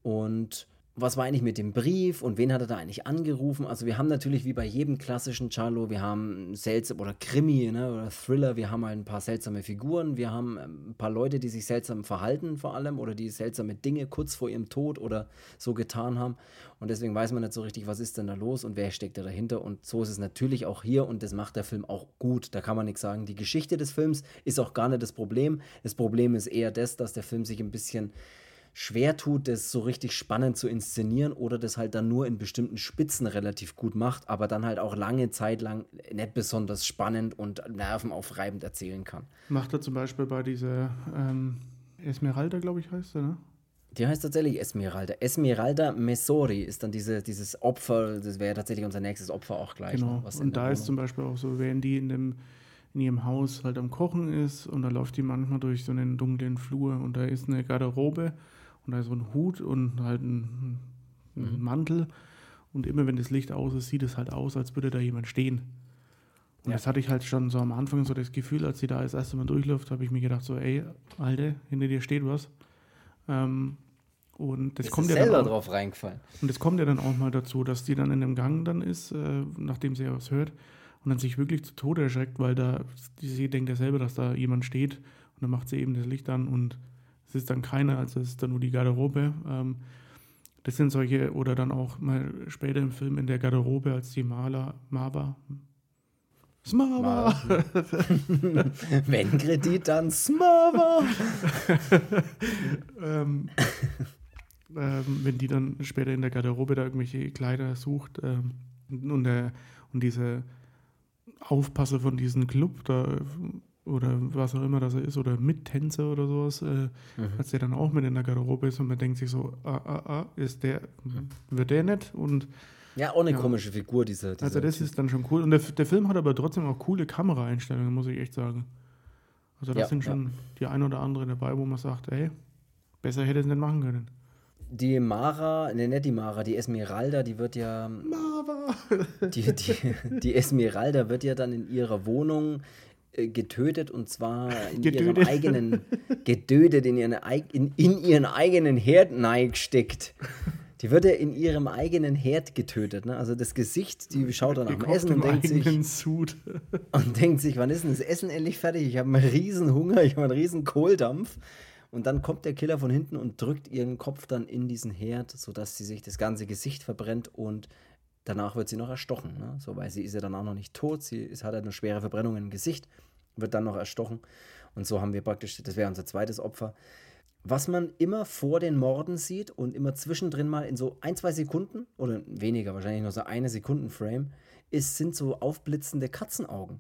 Und was war eigentlich mit dem Brief und wen hat er da eigentlich angerufen? Also wir haben natürlich wie bei jedem klassischen Charlo, wir haben seltsam oder Krimi ne, oder Thriller, wir haben halt ein paar seltsame Figuren, wir haben ähm, ein paar Leute, die sich seltsam verhalten vor allem oder die seltsame Dinge kurz vor ihrem Tod oder so getan haben und deswegen weiß man nicht so richtig, was ist denn da los und wer steckt da dahinter und so ist es natürlich auch hier und das macht der Film auch gut, da kann man nichts sagen. Die Geschichte des Films ist auch gar nicht das Problem, das Problem ist eher das, dass der Film sich ein bisschen schwer tut, das so richtig spannend zu inszenieren oder das halt dann nur in bestimmten Spitzen relativ gut macht, aber dann halt auch lange Zeit lang nicht besonders spannend und nervenaufreibend erzählen kann. Macht er zum Beispiel bei dieser ähm, Esmeralda, glaube ich, heißt er, ne? Die heißt tatsächlich Esmeralda. Esmeralda Messori ist dann diese, dieses Opfer, das wäre tatsächlich unser nächstes Opfer auch gleich. Genau. Ne, und da ist zum Beispiel auch so, wenn die in dem in ihrem Haus halt am Kochen ist und da läuft die manchmal durch so einen dunklen Flur und da ist eine Garderobe und da ist so ein Hut und halt ein, ein mhm. Mantel. Und immer wenn das Licht aus ist, sieht es halt aus, als würde da jemand stehen. Und ja. das hatte ich halt schon so am Anfang so das Gefühl, als sie da das erste Mal durchläuft, habe ich mir gedacht, so, ey, Alte, hinter dir steht was. Ähm, und das, das kommt ja selber dann auch, drauf reingefallen. Und das kommt ja dann auch mal dazu, dass die dann in dem Gang dann ist, äh, nachdem sie ja was hört, und dann sich wirklich zu Tode erschreckt, weil da, sie denkt ja selber, dass da jemand steht. Und dann macht sie eben das Licht an und es ist dann keiner, also es ist dann nur die Garderobe. Ähm, das sind solche, oder dann auch mal später im Film in der Garderobe, als die Maler, Marva, Smava. Wenn Kredit, dann Smava. ähm, ähm, wenn die dann später in der Garderobe da irgendwelche Kleider sucht ähm, und, der, und diese Aufpasser von diesem Club da oder was auch immer das ist, oder Mittänzer oder sowas, äh, mhm. als der dann auch mit in der Garderobe ist und man denkt sich so, ah, ah, ah, ist der, mhm. wird der nicht? Und ja, auch eine ja. komische Figur, diese. diese also das typ. ist dann schon cool. Und der, der Film hat aber trotzdem auch coole Kameraeinstellungen, muss ich echt sagen. Also das ja, sind schon ja. die ein oder andere dabei, wo man sagt, ey, besser hätte es nicht machen können. Die Mara, ne, nicht die Mara, die Esmeralda, die wird ja. Mara! Die, die, die Esmeralda wird ja dann in ihrer Wohnung äh, getötet und zwar in Gedödet. ihrem eigenen, gedödet, in ihren, in, in ihren eigenen Herd neigsteckt. Die wird ja in ihrem eigenen Herd getötet. Ne? Also das Gesicht, die schaut dann am Essen und denkt sich. und denkt sich, wann ist denn das Essen endlich fertig? Ich habe einen riesen Hunger, ich habe einen riesen Kohldampf. Und dann kommt der Killer von hinten und drückt ihren Kopf dann in diesen Herd, sodass sie sich das ganze Gesicht verbrennt und Danach wird sie noch erstochen, ne? so, weil sie ist ja dann auch noch nicht tot, sie ist, hat halt eine schwere Verbrennung im Gesicht, wird dann noch erstochen. Und so haben wir praktisch, das wäre unser zweites Opfer. Was man immer vor den Morden sieht und immer zwischendrin mal in so ein, zwei Sekunden oder weniger, wahrscheinlich nur so eine Sekundenframe, ist, sind so aufblitzende Katzenaugen.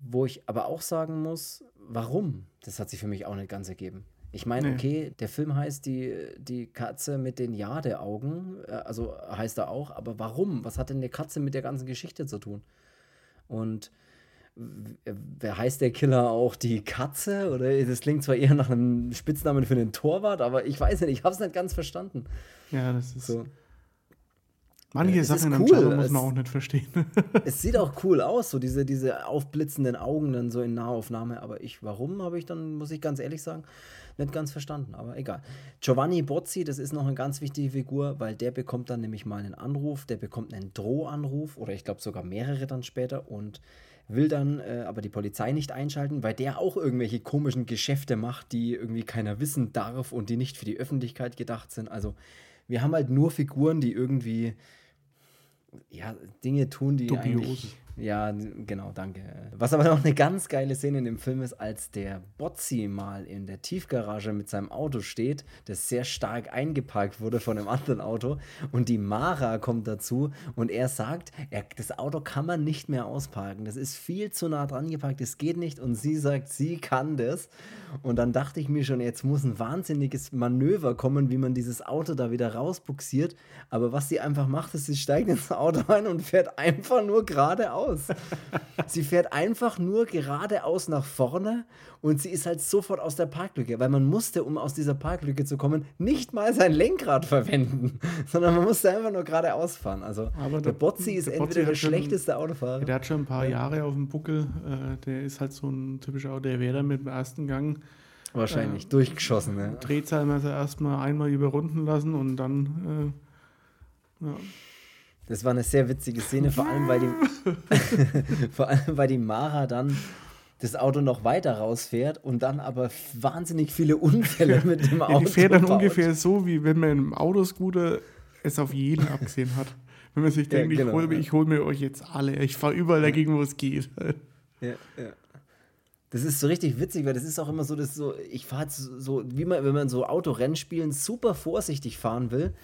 Wo ich aber auch sagen muss, warum? Das hat sich für mich auch nicht ganz ergeben. Ich meine, nee. okay, der Film heißt die, die Katze mit den Jadeaugen, äh, also heißt er auch, aber warum? Was hat denn eine Katze mit der ganzen Geschichte zu tun? Und wer heißt der Killer auch die Katze? Oder das klingt zwar eher nach einem Spitznamen für einen Torwart, aber ich weiß nicht, ich habe es nicht ganz verstanden. Ja, das ist so. Manche Sachen cool. im muss man auch nicht verstehen. es sieht auch cool aus, so diese, diese aufblitzenden Augen dann so in Nahaufnahme. Aber ich, warum, habe ich dann, muss ich ganz ehrlich sagen, nicht ganz verstanden. Aber egal. Giovanni Bozzi, das ist noch eine ganz wichtige Figur, weil der bekommt dann nämlich mal einen Anruf, der bekommt einen Drohanruf oder ich glaube sogar mehrere dann später und will dann äh, aber die Polizei nicht einschalten, weil der auch irgendwelche komischen Geschäfte macht, die irgendwie keiner wissen darf und die nicht für die Öffentlichkeit gedacht sind. Also wir haben halt nur Figuren, die irgendwie ja, Dinge tun, die Dubios. eigentlich Ja, genau, danke. Was aber noch eine ganz geile Szene in dem Film ist, als der Botzi mal in der Tiefgarage mit seinem Auto steht, das sehr stark eingeparkt wurde von einem anderen Auto. Und die Mara kommt dazu und er sagt, er, das Auto kann man nicht mehr ausparken, das ist viel zu nah dran geparkt, das geht nicht. Und sie sagt, sie kann das. Und dann dachte ich mir schon, jetzt muss ein wahnsinniges Manöver kommen, wie man dieses Auto da wieder rausbuxiert, aber was sie einfach macht, ist, sie steigt ins Auto ein und fährt einfach nur geradeaus geradeaus. sie fährt einfach nur geradeaus nach vorne und sie ist halt sofort aus der Parklücke, weil man musste, um aus dieser Parklücke zu kommen, nicht mal sein Lenkrad verwenden, sondern man musste einfach nur geradeaus fahren. Also Aber der, der Botzi ist der entweder der schlechteste Autofahrer. Der hat schon ein paar Jahre auf dem Buckel. Äh, der ist halt so ein typischer Auto, der wäre mit dem ersten Gang Wahrscheinlich äh, durchgeschossen, ne? Drehzahlmesser erstmal einmal überrunden lassen und dann äh, ja. Das war eine sehr witzige Szene, vor allem, weil die, vor allem, weil die Mara dann das Auto noch weiter rausfährt und dann aber wahnsinnig viele Unfälle mit dem Auto. Ja, die fährt dann baut. ungefähr so, wie wenn man im Autoscooter es auf jeden abgesehen hat. Wenn man sich denkt, ja, genau, ich hole ja. hol mir euch jetzt alle, ich fahre überall dagegen, wo es geht. Ja, ja. Das ist so richtig witzig, weil das ist auch immer so, dass so, ich fahre so, wie man, wenn man so Autorennspielen super vorsichtig fahren will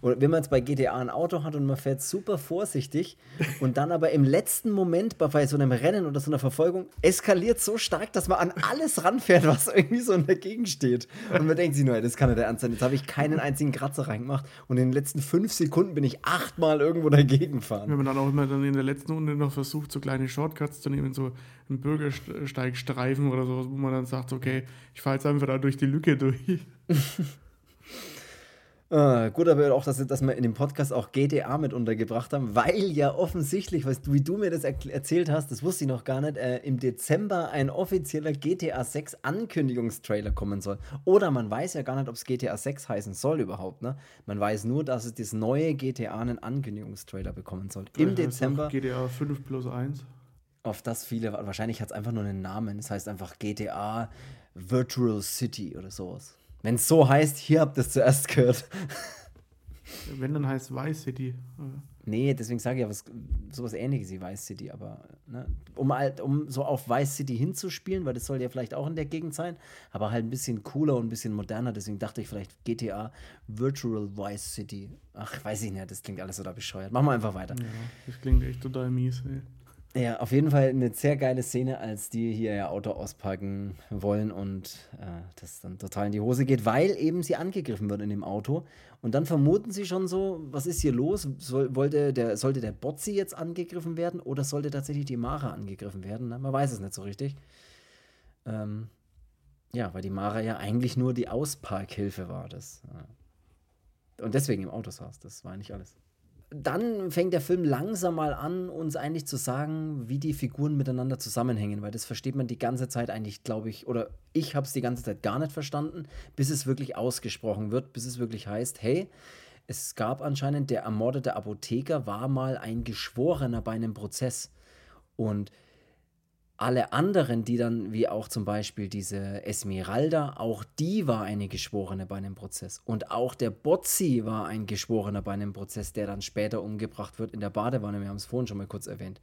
oder wenn man jetzt bei GTA ein Auto hat und man fährt super vorsichtig und dann aber im letzten Moment bei so einem Rennen oder so einer Verfolgung eskaliert so stark, dass man an alles ranfährt, was irgendwie so in der Gegend steht. Und man denkt sich nur, das kann ja der Ernst sein. Jetzt habe ich keinen einzigen Kratzer reingemacht und in den letzten fünf Sekunden bin ich achtmal irgendwo dagegen fahren. Wenn man dann auch immer dann in der letzten Runde noch versucht, so kleine Shortcuts zu nehmen, so einen Bürgersteigstreifen oder so, wo man dann sagt, okay, ich fahre jetzt einfach da durch die Lücke durch. Äh, gut, aber auch, dass, dass wir in dem Podcast auch GTA mit untergebracht haben, weil ja offensichtlich, weißt du, wie du mir das er erzählt hast, das wusste ich noch gar nicht, äh, im Dezember ein offizieller GTA 6 Ankündigungstrailer kommen soll. Oder man weiß ja gar nicht, ob es GTA 6 heißen soll überhaupt. Ne? Man weiß nur, dass es das neue GTA einen Ankündigungstrailer bekommen soll. Im Dezember. GTA 5 plus 1. Auf das viele, wahrscheinlich hat es einfach nur einen Namen. Es heißt einfach GTA Virtual City oder sowas. Wenn es so heißt, hier habt ihr es zuerst gehört. Wenn dann heißt Vice City. Nee, deswegen sage ich ja was, sowas ähnliches wie Vice City, aber ne, um halt, um so auf Vice City hinzuspielen, weil das soll ja vielleicht auch in der Gegend sein, aber halt ein bisschen cooler und ein bisschen moderner, deswegen dachte ich vielleicht GTA Virtual Vice City. Ach, weiß ich nicht, das klingt alles so da bescheuert. Machen wir einfach weiter. Ja, das klingt echt total mies, ey. Ja, auf jeden Fall eine sehr geile Szene, als die hier ihr Auto auspacken wollen und äh, das dann total in die Hose geht, weil eben sie angegriffen wird in dem Auto. Und dann vermuten sie schon so, was ist hier los? Soll, wollte der, sollte der Botzi jetzt angegriffen werden oder sollte tatsächlich die Mara angegriffen werden? Ne? Man weiß es nicht so richtig. Ähm, ja, weil die Mara ja eigentlich nur die Ausparkhilfe war. Das, äh, und deswegen im Auto saß. Das war nicht alles dann fängt der Film langsam mal an, uns eigentlich zu sagen, wie die Figuren miteinander zusammenhängen, weil das versteht man die ganze Zeit eigentlich, glaube ich, oder ich habe es die ganze Zeit gar nicht verstanden, bis es wirklich ausgesprochen wird, bis es wirklich heißt, hey, es gab anscheinend, der ermordete Apotheker war mal ein Geschworener bei einem Prozess. Und alle anderen, die dann, wie auch zum Beispiel diese Esmeralda, auch die war eine Geschworene bei einem Prozess. Und auch der Bozzi war ein Geschworener bei einem Prozess, der dann später umgebracht wird in der Badewanne. Wir haben es vorhin schon mal kurz erwähnt.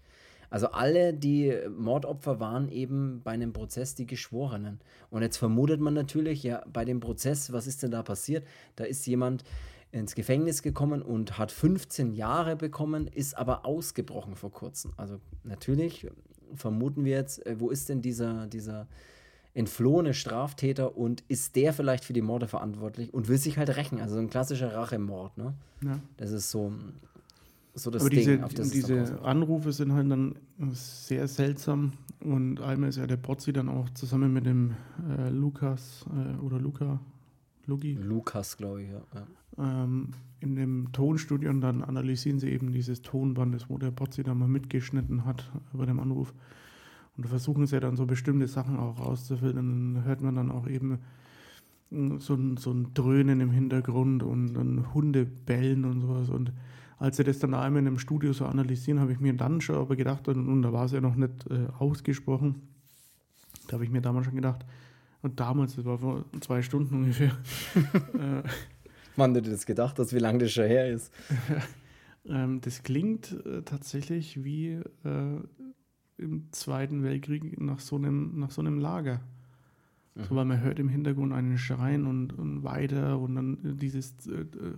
Also alle, die Mordopfer waren eben bei einem Prozess die Geschworenen. Und jetzt vermutet man natürlich, ja, bei dem Prozess, was ist denn da passiert? Da ist jemand ins Gefängnis gekommen und hat 15 Jahre bekommen, ist aber ausgebrochen vor kurzem. Also natürlich vermuten wir jetzt, äh, wo ist denn dieser, dieser entflohene Straftäter und ist der vielleicht für die Morde verantwortlich und will sich halt rächen. Also so ein klassischer Rachemord, ne? Ja. Das ist so, so das Aber Ding. Diese, auf das diese Anrufe sind halt dann sehr seltsam und einmal ist ja der Botzi dann auch zusammen mit dem äh, Lukas äh, oder Luca, Lugi. Lukas, glaube ich, ja. ja. Ähm, in dem Tonstudio und dann analysieren sie eben dieses Tonbandes, wo der Botzi da mal mitgeschnitten hat bei dem Anruf. Und versuchen sie dann so bestimmte Sachen auch rauszufiltern. Dann hört man dann auch eben so ein, so ein Dröhnen im Hintergrund und dann Hunde bellen und sowas. Und als sie das dann einmal in einem Studio so analysieren, habe ich mir dann schon aber gedacht, und, und da war es ja noch nicht äh, ausgesprochen, da habe ich mir damals schon gedacht, und damals, das war vor zwei Stunden ungefähr, äh, Wann du das gedacht hast, wie lange das schon her ist. Ähm, das klingt äh, tatsächlich wie äh, im Zweiten Weltkrieg nach so einem, nach so einem Lager. Mhm. So, weil man hört im Hintergrund einen Schreien und, und weiter und dann dieses, äh, äh,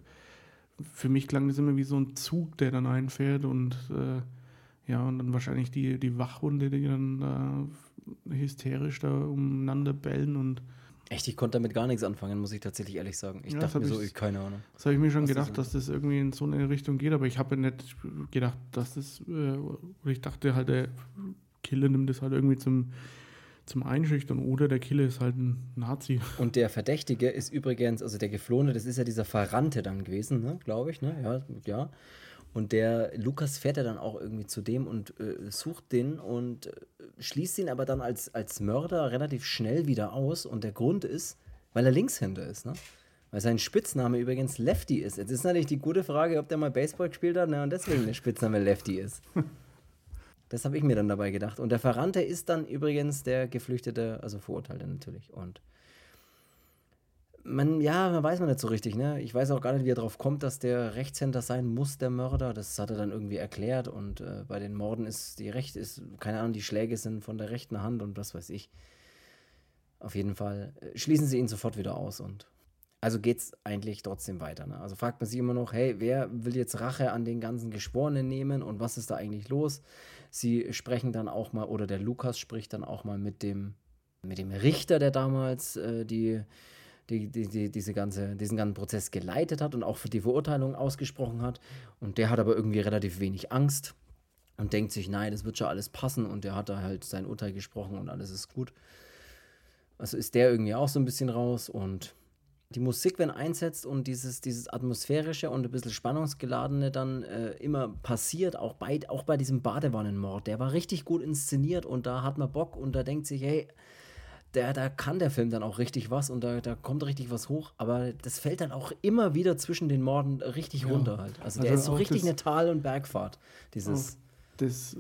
für mich klang das immer wie so ein Zug, der dann einfährt und äh, ja, und dann wahrscheinlich die, die Wachhunde, die dann da hysterisch da umeinander bellen und Echt, ich konnte damit gar nichts anfangen, muss ich tatsächlich ehrlich sagen. Ich ja, dachte mir so, ich, keine Ahnung. Das habe ich mir schon gedacht, das dass das irgendwie in so eine Richtung geht, aber ich habe nicht gedacht, dass das, äh, ich dachte halt, der Killer nimmt das halt irgendwie zum, zum Einschüchtern oder der Killer ist halt ein Nazi. Und der Verdächtige ist übrigens, also der Geflohene, das ist ja dieser Verrannte dann gewesen, ne, glaube ich, ne? Ja, ja. Und der Lukas fährt ja dann auch irgendwie zu dem und äh, sucht den und äh, schließt ihn aber dann als, als Mörder relativ schnell wieder aus. Und der Grund ist, weil er Linkshänder ist, ne? Weil sein Spitzname übrigens Lefty ist. Jetzt ist natürlich die gute Frage, ob der mal Baseball gespielt hat ne, und deswegen der Spitzname Lefty ist. Das habe ich mir dann dabei gedacht. Und der Verrannte ist dann übrigens der Geflüchtete, also Verurteilte natürlich. Und man, ja, man weiß man nicht so richtig, ne? Ich weiß auch gar nicht, wie er drauf kommt, dass der Rechtshänder sein muss, der Mörder. Das hat er dann irgendwie erklärt. Und äh, bei den Morden ist die Recht, ist, keine Ahnung, die Schläge sind von der rechten Hand und was weiß ich. Auf jeden Fall äh, schließen sie ihn sofort wieder aus und also geht es eigentlich trotzdem weiter. Ne? Also fragt man sich immer noch, hey, wer will jetzt Rache an den ganzen Geschworenen nehmen und was ist da eigentlich los? Sie sprechen dann auch mal, oder der Lukas spricht dann auch mal mit dem, mit dem Richter, der damals äh, die die, die, die, diese ganze, diesen ganzen Prozess geleitet hat und auch für die Verurteilung ausgesprochen hat. Und der hat aber irgendwie relativ wenig Angst und denkt sich, nein, das wird schon alles passen. Und der hat da halt sein Urteil gesprochen und alles ist gut. Also ist der irgendwie auch so ein bisschen raus und die Musik, wenn einsetzt und dieses, dieses atmosphärische und ein bisschen spannungsgeladene dann äh, immer passiert, auch bei, auch bei diesem Badewannenmord, der war richtig gut inszeniert und da hat man Bock und da denkt sich, hey, der, da kann der Film dann auch richtig was und da, da kommt richtig was hoch, aber das fällt dann auch immer wieder zwischen den Morden richtig ja. runter halt. Also, also der ist so richtig eine Tal- und Bergfahrt. Dieses. Das,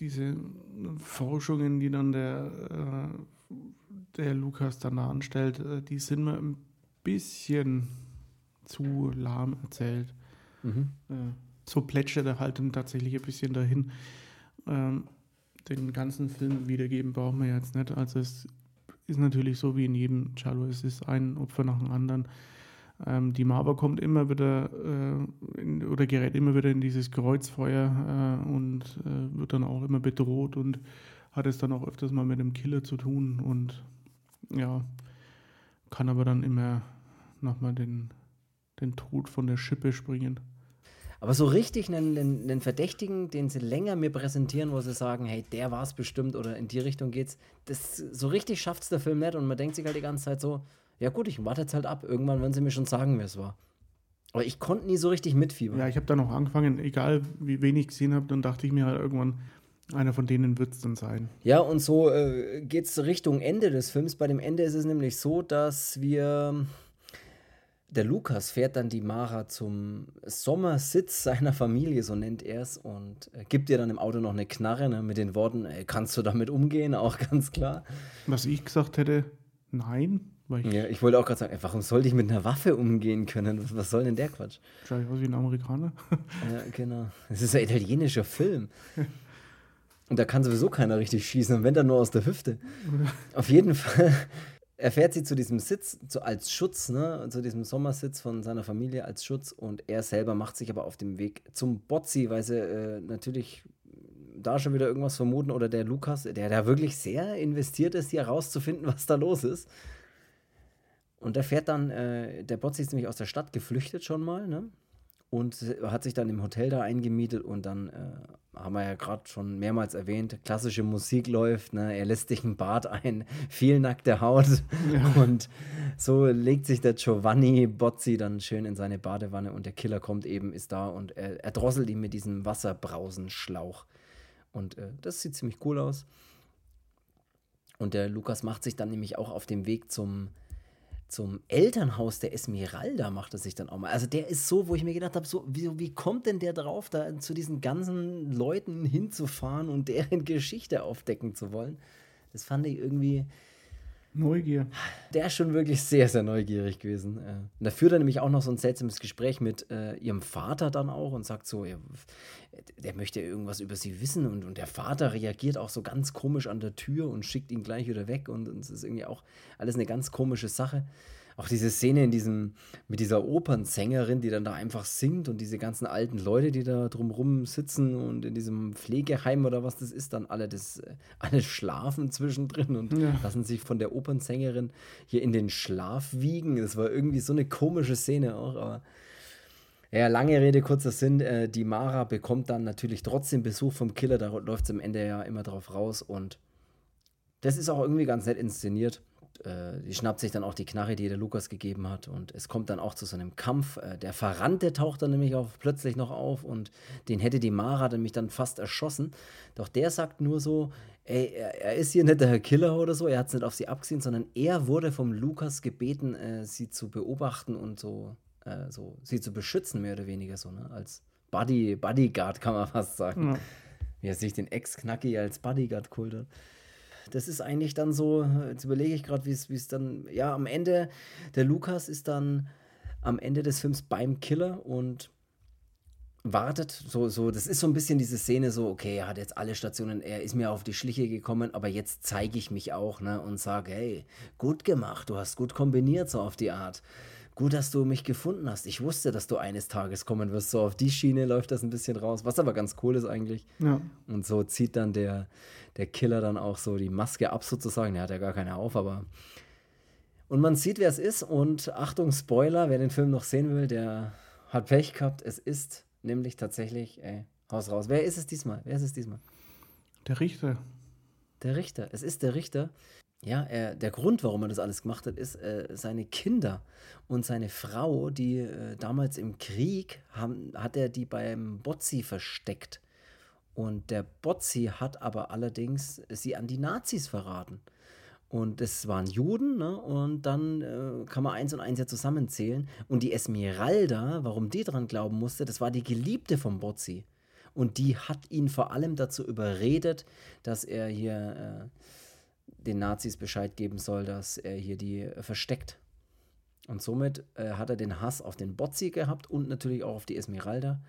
diese Forschungen, die dann der, äh, der Lukas dann da anstellt, äh, die sind mir ein bisschen zu lahm erzählt. Mhm. Äh, so plätschert er halt dann tatsächlich ein bisschen dahin. Ähm, den ganzen Film wiedergeben brauchen wir jetzt nicht. Also es ist natürlich so wie in jedem Cello. Es ist ein Opfer nach dem anderen. Ähm, die Mava kommt immer wieder äh, in, oder gerät immer wieder in dieses Kreuzfeuer äh, und äh, wird dann auch immer bedroht und hat es dann auch öfters mal mit dem Killer zu tun und ja, kann aber dann immer nochmal den, den Tod von der Schippe springen. Aber so richtig einen, einen, Verdächtigen, den sie länger mir präsentieren, wo sie sagen, hey, der war es bestimmt oder in die Richtung geht's, das so richtig schafft es der Film nicht und man denkt sich halt die ganze Zeit so, ja gut, ich warte jetzt halt ab, irgendwann werden sie mir schon sagen, wer es war. Aber ich konnte nie so richtig mitfiebern. Ja, ich habe dann auch angefangen, egal wie wenig ich gesehen habe, dann dachte ich mir halt irgendwann, einer von denen wird es dann sein. Ja, und so äh, geht es Richtung Ende des Films. Bei dem Ende ist es nämlich so, dass wir der Lukas fährt dann die Mara zum Sommersitz seiner Familie, so nennt er es, und äh, gibt ihr dann im Auto noch eine Knarre ne, mit den Worten, ey, kannst du damit umgehen, auch ganz klar. Was ich gesagt hätte, nein. Ich ja, ich wollte auch gerade sagen, ey, warum sollte ich mit einer Waffe umgehen können? Was, was soll denn der Quatsch? Schau ich aus wie ein Amerikaner. ja, genau. Es ist ein italienischer Film. Und da kann sowieso keiner richtig schießen, und wenn dann nur aus der Hüfte. Auf jeden Fall er fährt sie zu diesem Sitz zu, als Schutz, ne, zu diesem Sommersitz von seiner Familie als Schutz und er selber macht sich aber auf dem Weg zum Botzi, weil sie äh, natürlich da schon wieder irgendwas vermuten oder der Lukas, der da wirklich sehr investiert ist, hier herauszufinden, was da los ist. Und er fährt dann, äh, der Botzi ist nämlich aus der Stadt geflüchtet schon mal, ne? und hat sich dann im Hotel da eingemietet und dann äh, haben wir ja gerade schon mehrmals erwähnt, klassische Musik läuft, ne? er lässt sich ein Bad ein, viel nackte Haut ja. und so legt sich der Giovanni Bozzi dann schön in seine Badewanne und der Killer kommt eben, ist da und er, er drosselt ihn mit diesem Wasserbrausenschlauch und äh, das sieht ziemlich cool aus. Und der Lukas macht sich dann nämlich auch auf dem Weg zum, zum Elternhaus der Esmeralda macht er sich dann auch mal. Also der ist so, wo ich mir gedacht habe, so, wie, wie kommt denn der drauf, da zu diesen ganzen Leuten hinzufahren und deren Geschichte aufdecken zu wollen? Das fand ich irgendwie. Neugier. Der ist schon wirklich sehr, sehr neugierig gewesen. Äh. Und da führt er nämlich auch noch so ein seltsames Gespräch mit äh, ihrem Vater dann auch und sagt so, er, der möchte irgendwas über sie wissen. Und, und der Vater reagiert auch so ganz komisch an der Tür und schickt ihn gleich wieder weg. Und es ist irgendwie auch alles eine ganz komische Sache auch diese Szene in diesem, mit dieser Opernsängerin, die dann da einfach singt und diese ganzen alten Leute, die da drumrum sitzen und in diesem Pflegeheim oder was das ist, dann alle, das, äh, alle schlafen zwischendrin und ja. lassen sich von der Opernsängerin hier in den Schlaf wiegen. Das war irgendwie so eine komische Szene auch, aber. Ja, lange Rede, kurzer Sinn. Äh, die Mara bekommt dann natürlich trotzdem Besuch vom Killer. Da läuft es am Ende ja immer drauf raus. Und das ist auch irgendwie ganz nett inszeniert äh, die schnappt sich dann auch die Knarre, die der Lukas gegeben hat. Und es kommt dann auch zu so einem Kampf. Äh, der Verrannte taucht dann nämlich auch plötzlich noch auf und den hätte die Mara nämlich dann fast erschossen. Doch der sagt nur so, ey, er, er ist hier nicht der Killer oder so, er hat es nicht auf sie abgesehen, sondern er wurde vom Lukas gebeten, äh, sie zu beobachten und so, äh, so sie zu beschützen, mehr oder weniger so, ne? Als Buddy, Bodyguard kann man fast sagen. Ja. Wie er sich den Ex-Knacki als Bodyguard kult hat das ist eigentlich dann so, jetzt überlege ich gerade, wie es dann, ja, am Ende, der Lukas ist dann am Ende des Films beim Killer und wartet, so, so, das ist so ein bisschen diese Szene, so, okay, er hat jetzt alle Stationen, er ist mir auf die Schliche gekommen, aber jetzt zeige ich mich auch, ne, und sage, hey, gut gemacht, du hast gut kombiniert, so auf die Art. Gut, dass du mich gefunden hast. Ich wusste, dass du eines Tages kommen wirst. So auf die Schiene läuft das ein bisschen raus, was aber ganz cool ist eigentlich. Ja. Und so zieht dann der, der Killer dann auch so die Maske ab sozusagen. Der hat ja gar keine auf, aber. Und man sieht, wer es ist. Und Achtung, Spoiler, wer den Film noch sehen will, der hat Pech gehabt. Es ist nämlich tatsächlich, ey, Haus raus. Wer ist es diesmal? Wer ist es diesmal? Der Richter. Der Richter. Es ist der Richter. Ja, er, der Grund, warum er das alles gemacht hat, ist äh, seine Kinder und seine Frau, die äh, damals im Krieg haben, hat er die beim Botzi versteckt. Und der Botzi hat aber allerdings sie an die Nazis verraten. Und es waren Juden, ne? und dann äh, kann man eins und eins ja zusammenzählen. Und die Esmeralda, warum die dran glauben musste, das war die Geliebte vom Botzi. Und die hat ihn vor allem dazu überredet, dass er hier äh, den Nazis Bescheid geben soll, dass er hier die äh, versteckt. Und somit äh, hat er den Hass auf den Botzi gehabt und natürlich auch auf die Esmeralda.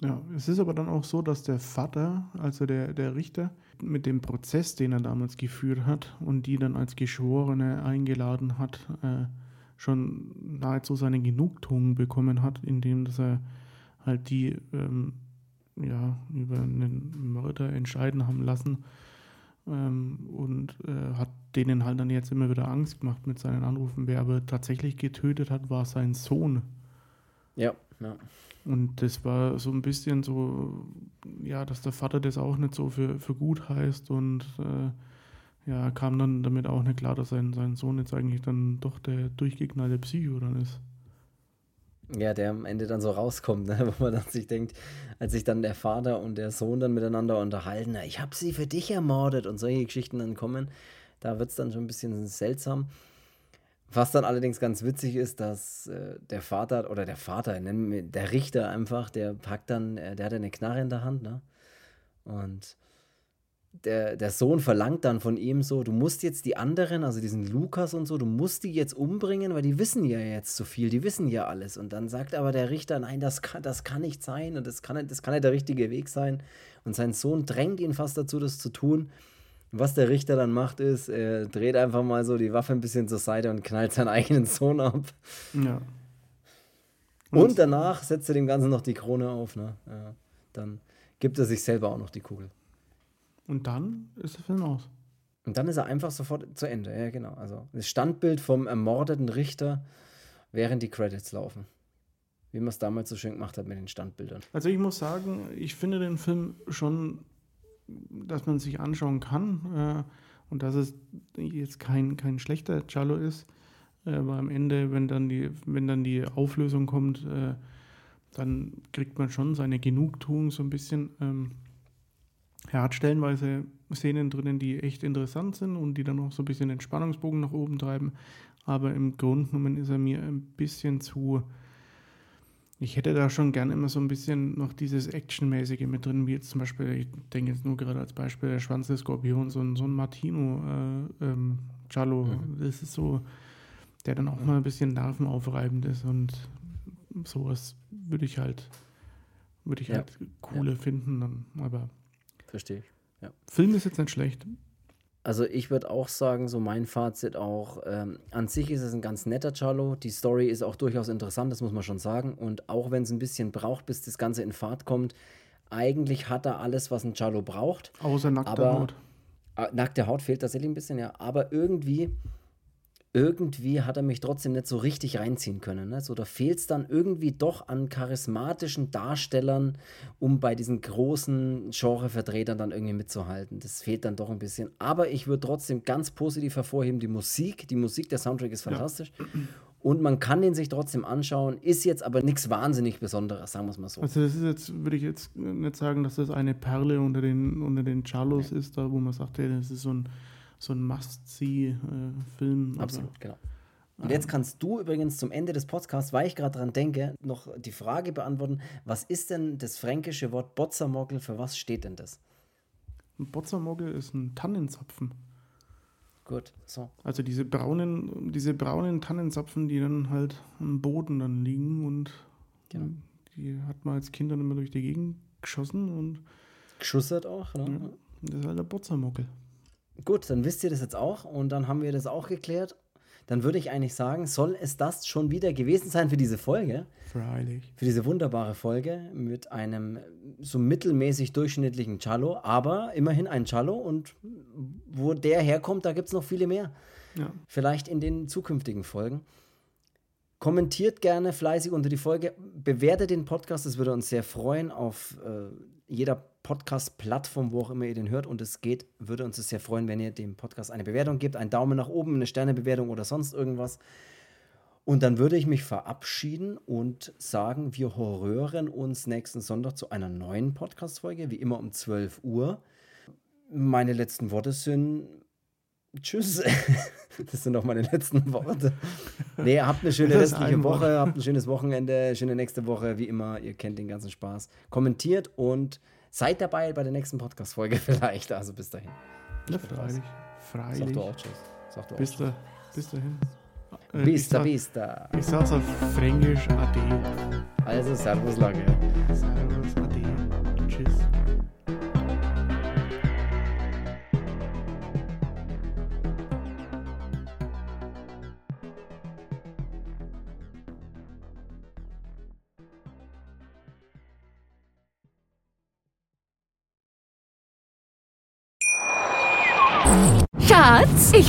Ja, es ist aber dann auch so, dass der Vater, also der, der Richter, mit dem Prozess, den er damals geführt hat und die dann als Geschworene eingeladen hat, äh, schon nahezu seine Genugtuung bekommen hat, indem dass er halt die ähm, ja, über einen Mörder entscheiden haben lassen ähm, und äh, hat denen halt dann jetzt immer wieder Angst gemacht mit seinen Anrufen. Wer aber tatsächlich getötet hat, war sein Sohn. Ja, ja. Und das war so ein bisschen so, ja, dass der Vater das auch nicht so für, für gut heißt und äh, ja, kam dann damit auch nicht klar, dass sein, sein Sohn jetzt eigentlich dann doch der durchgeknallte Psycho dann ist. Ja, der am Ende dann so rauskommt, ne? wo man dann sich denkt, als sich dann der Vater und der Sohn dann miteinander unterhalten, ich habe sie für dich ermordet und solche Geschichten dann kommen, da wird es dann schon ein bisschen seltsam. Was dann allerdings ganz witzig ist, dass äh, der Vater oder der Vater, der Richter einfach, der packt dann, äh, der hat eine Knarre in der Hand, ne? Und der, der Sohn verlangt dann von ihm so, du musst jetzt die anderen, also diesen Lukas und so, du musst die jetzt umbringen, weil die wissen ja jetzt so viel, die wissen ja alles. Und dann sagt aber der Richter, nein, das kann, das kann nicht sein und das kann, das kann nicht der richtige Weg sein. Und sein Sohn drängt ihn fast dazu, das zu tun. Was der Richter dann macht, ist, er dreht einfach mal so die Waffe ein bisschen zur Seite und knallt seinen eigenen Sohn ab. Ja. Und, und danach setzt er dem Ganzen noch die Krone auf. Ne? Ja, dann gibt er sich selber auch noch die Kugel. Und dann ist der Film aus. Und dann ist er einfach sofort zu Ende. Ja, genau. Also das Standbild vom ermordeten Richter, während die Credits laufen. Wie man es damals so schön gemacht hat mit den Standbildern. Also ich muss sagen, ich finde den Film schon dass man sich anschauen kann äh, und dass es jetzt kein, kein schlechter Cello ist. Äh, aber am Ende, wenn dann die, wenn dann die Auflösung kommt, äh, dann kriegt man schon seine Genugtuung so ein bisschen. Ähm, er hat stellenweise Szenen drinnen, die echt interessant sind und die dann auch so ein bisschen den Spannungsbogen nach oben treiben. Aber im Grunde genommen ist er mir ein bisschen zu ich hätte da schon gern immer so ein bisschen noch dieses Actionmäßige mit drin, wie jetzt zum Beispiel, ich denke jetzt nur gerade als Beispiel der Schwanz des Skorpions, so ein, so ein Martino-Cello Charlo. Mhm. Das ist so, der dann auch mal ein bisschen nervenaufreibend ist und sowas würde ich halt, würde ich ja. halt cooler ja. finden. Dann, aber verstehe ich. Ja. Film ist jetzt nicht schlecht. Also ich würde auch sagen, so mein Fazit auch, ähm, an sich ist es ein ganz netter Charlo. Die Story ist auch durchaus interessant, das muss man schon sagen. Und auch wenn es ein bisschen braucht, bis das Ganze in Fahrt kommt, eigentlich hat er alles, was ein Charlo braucht. Außer nackte Haut. Äh, nackte Haut fehlt tatsächlich ein bisschen, ja. Aber irgendwie irgendwie hat er mich trotzdem nicht so richtig reinziehen können. Ne? So, da fehlt es dann irgendwie doch an charismatischen Darstellern, um bei diesen großen Genrevertretern dann irgendwie mitzuhalten. Das fehlt dann doch ein bisschen. Aber ich würde trotzdem ganz positiv hervorheben, die Musik. Die Musik, der Soundtrack ist fantastisch. Ja. Und man kann den sich trotzdem anschauen, ist jetzt aber nichts wahnsinnig Besonderes, sagen wir es mal so. Also das ist jetzt, würde ich jetzt nicht sagen, dass das eine Perle unter den, unter den Charlos nee. ist, da wo man sagt, hey, das ist so ein so ein Must-See-Film. Absolut, genau. Und jetzt kannst du übrigens zum Ende des Podcasts, weil ich gerade dran denke, noch die Frage beantworten: Was ist denn das fränkische Wort Botzermogel? Für was steht denn das? Ein Botzermogel ist ein Tannenzapfen. Gut, so. Also diese braunen, diese braunen Tannenzapfen, die dann halt am Boden dann liegen und genau. die hat man als Kind dann immer durch die Gegend geschossen und. Geschussert auch, ne? Ja, das ist halt der Botzermogel. Gut, dann wisst ihr das jetzt auch und dann haben wir das auch geklärt. Dann würde ich eigentlich sagen, soll es das schon wieder gewesen sein für diese Folge? Freilich. Für diese wunderbare Folge mit einem so mittelmäßig durchschnittlichen Cello, aber immerhin ein Cello und wo der herkommt, da gibt es noch viele mehr. Ja. Vielleicht in den zukünftigen Folgen. Kommentiert gerne fleißig unter die Folge, bewertet den Podcast, das würde uns sehr freuen auf äh, jeder Podcast-Plattform, wo auch immer ihr den hört. Und es geht, würde uns sehr freuen, wenn ihr dem Podcast eine Bewertung gebt, einen Daumen nach oben, eine Sternebewertung oder sonst irgendwas. Und dann würde ich mich verabschieden und sagen, wir horrören uns nächsten Sonntag zu einer neuen Podcast-Folge, wie immer um 12 Uhr. Meine letzten Worte sind Tschüss. Das sind auch meine letzten Worte. Nee, habt eine schöne restliche Woche, habt ein schönes Wochenende, schöne nächste Woche, wie immer. Ihr kennt den ganzen Spaß. Kommentiert und seid dabei bei der nächsten Podcast-Folge vielleicht. Also bis dahin. Ja, freilich. Freilich. Sag du auch Tschüss. Sag du auch bis, da, bis dahin. Äh, bista, ich bista. Ich sag's auf Fränkisch Ade. Also, Servus lange. Servus Ade. Tschüss.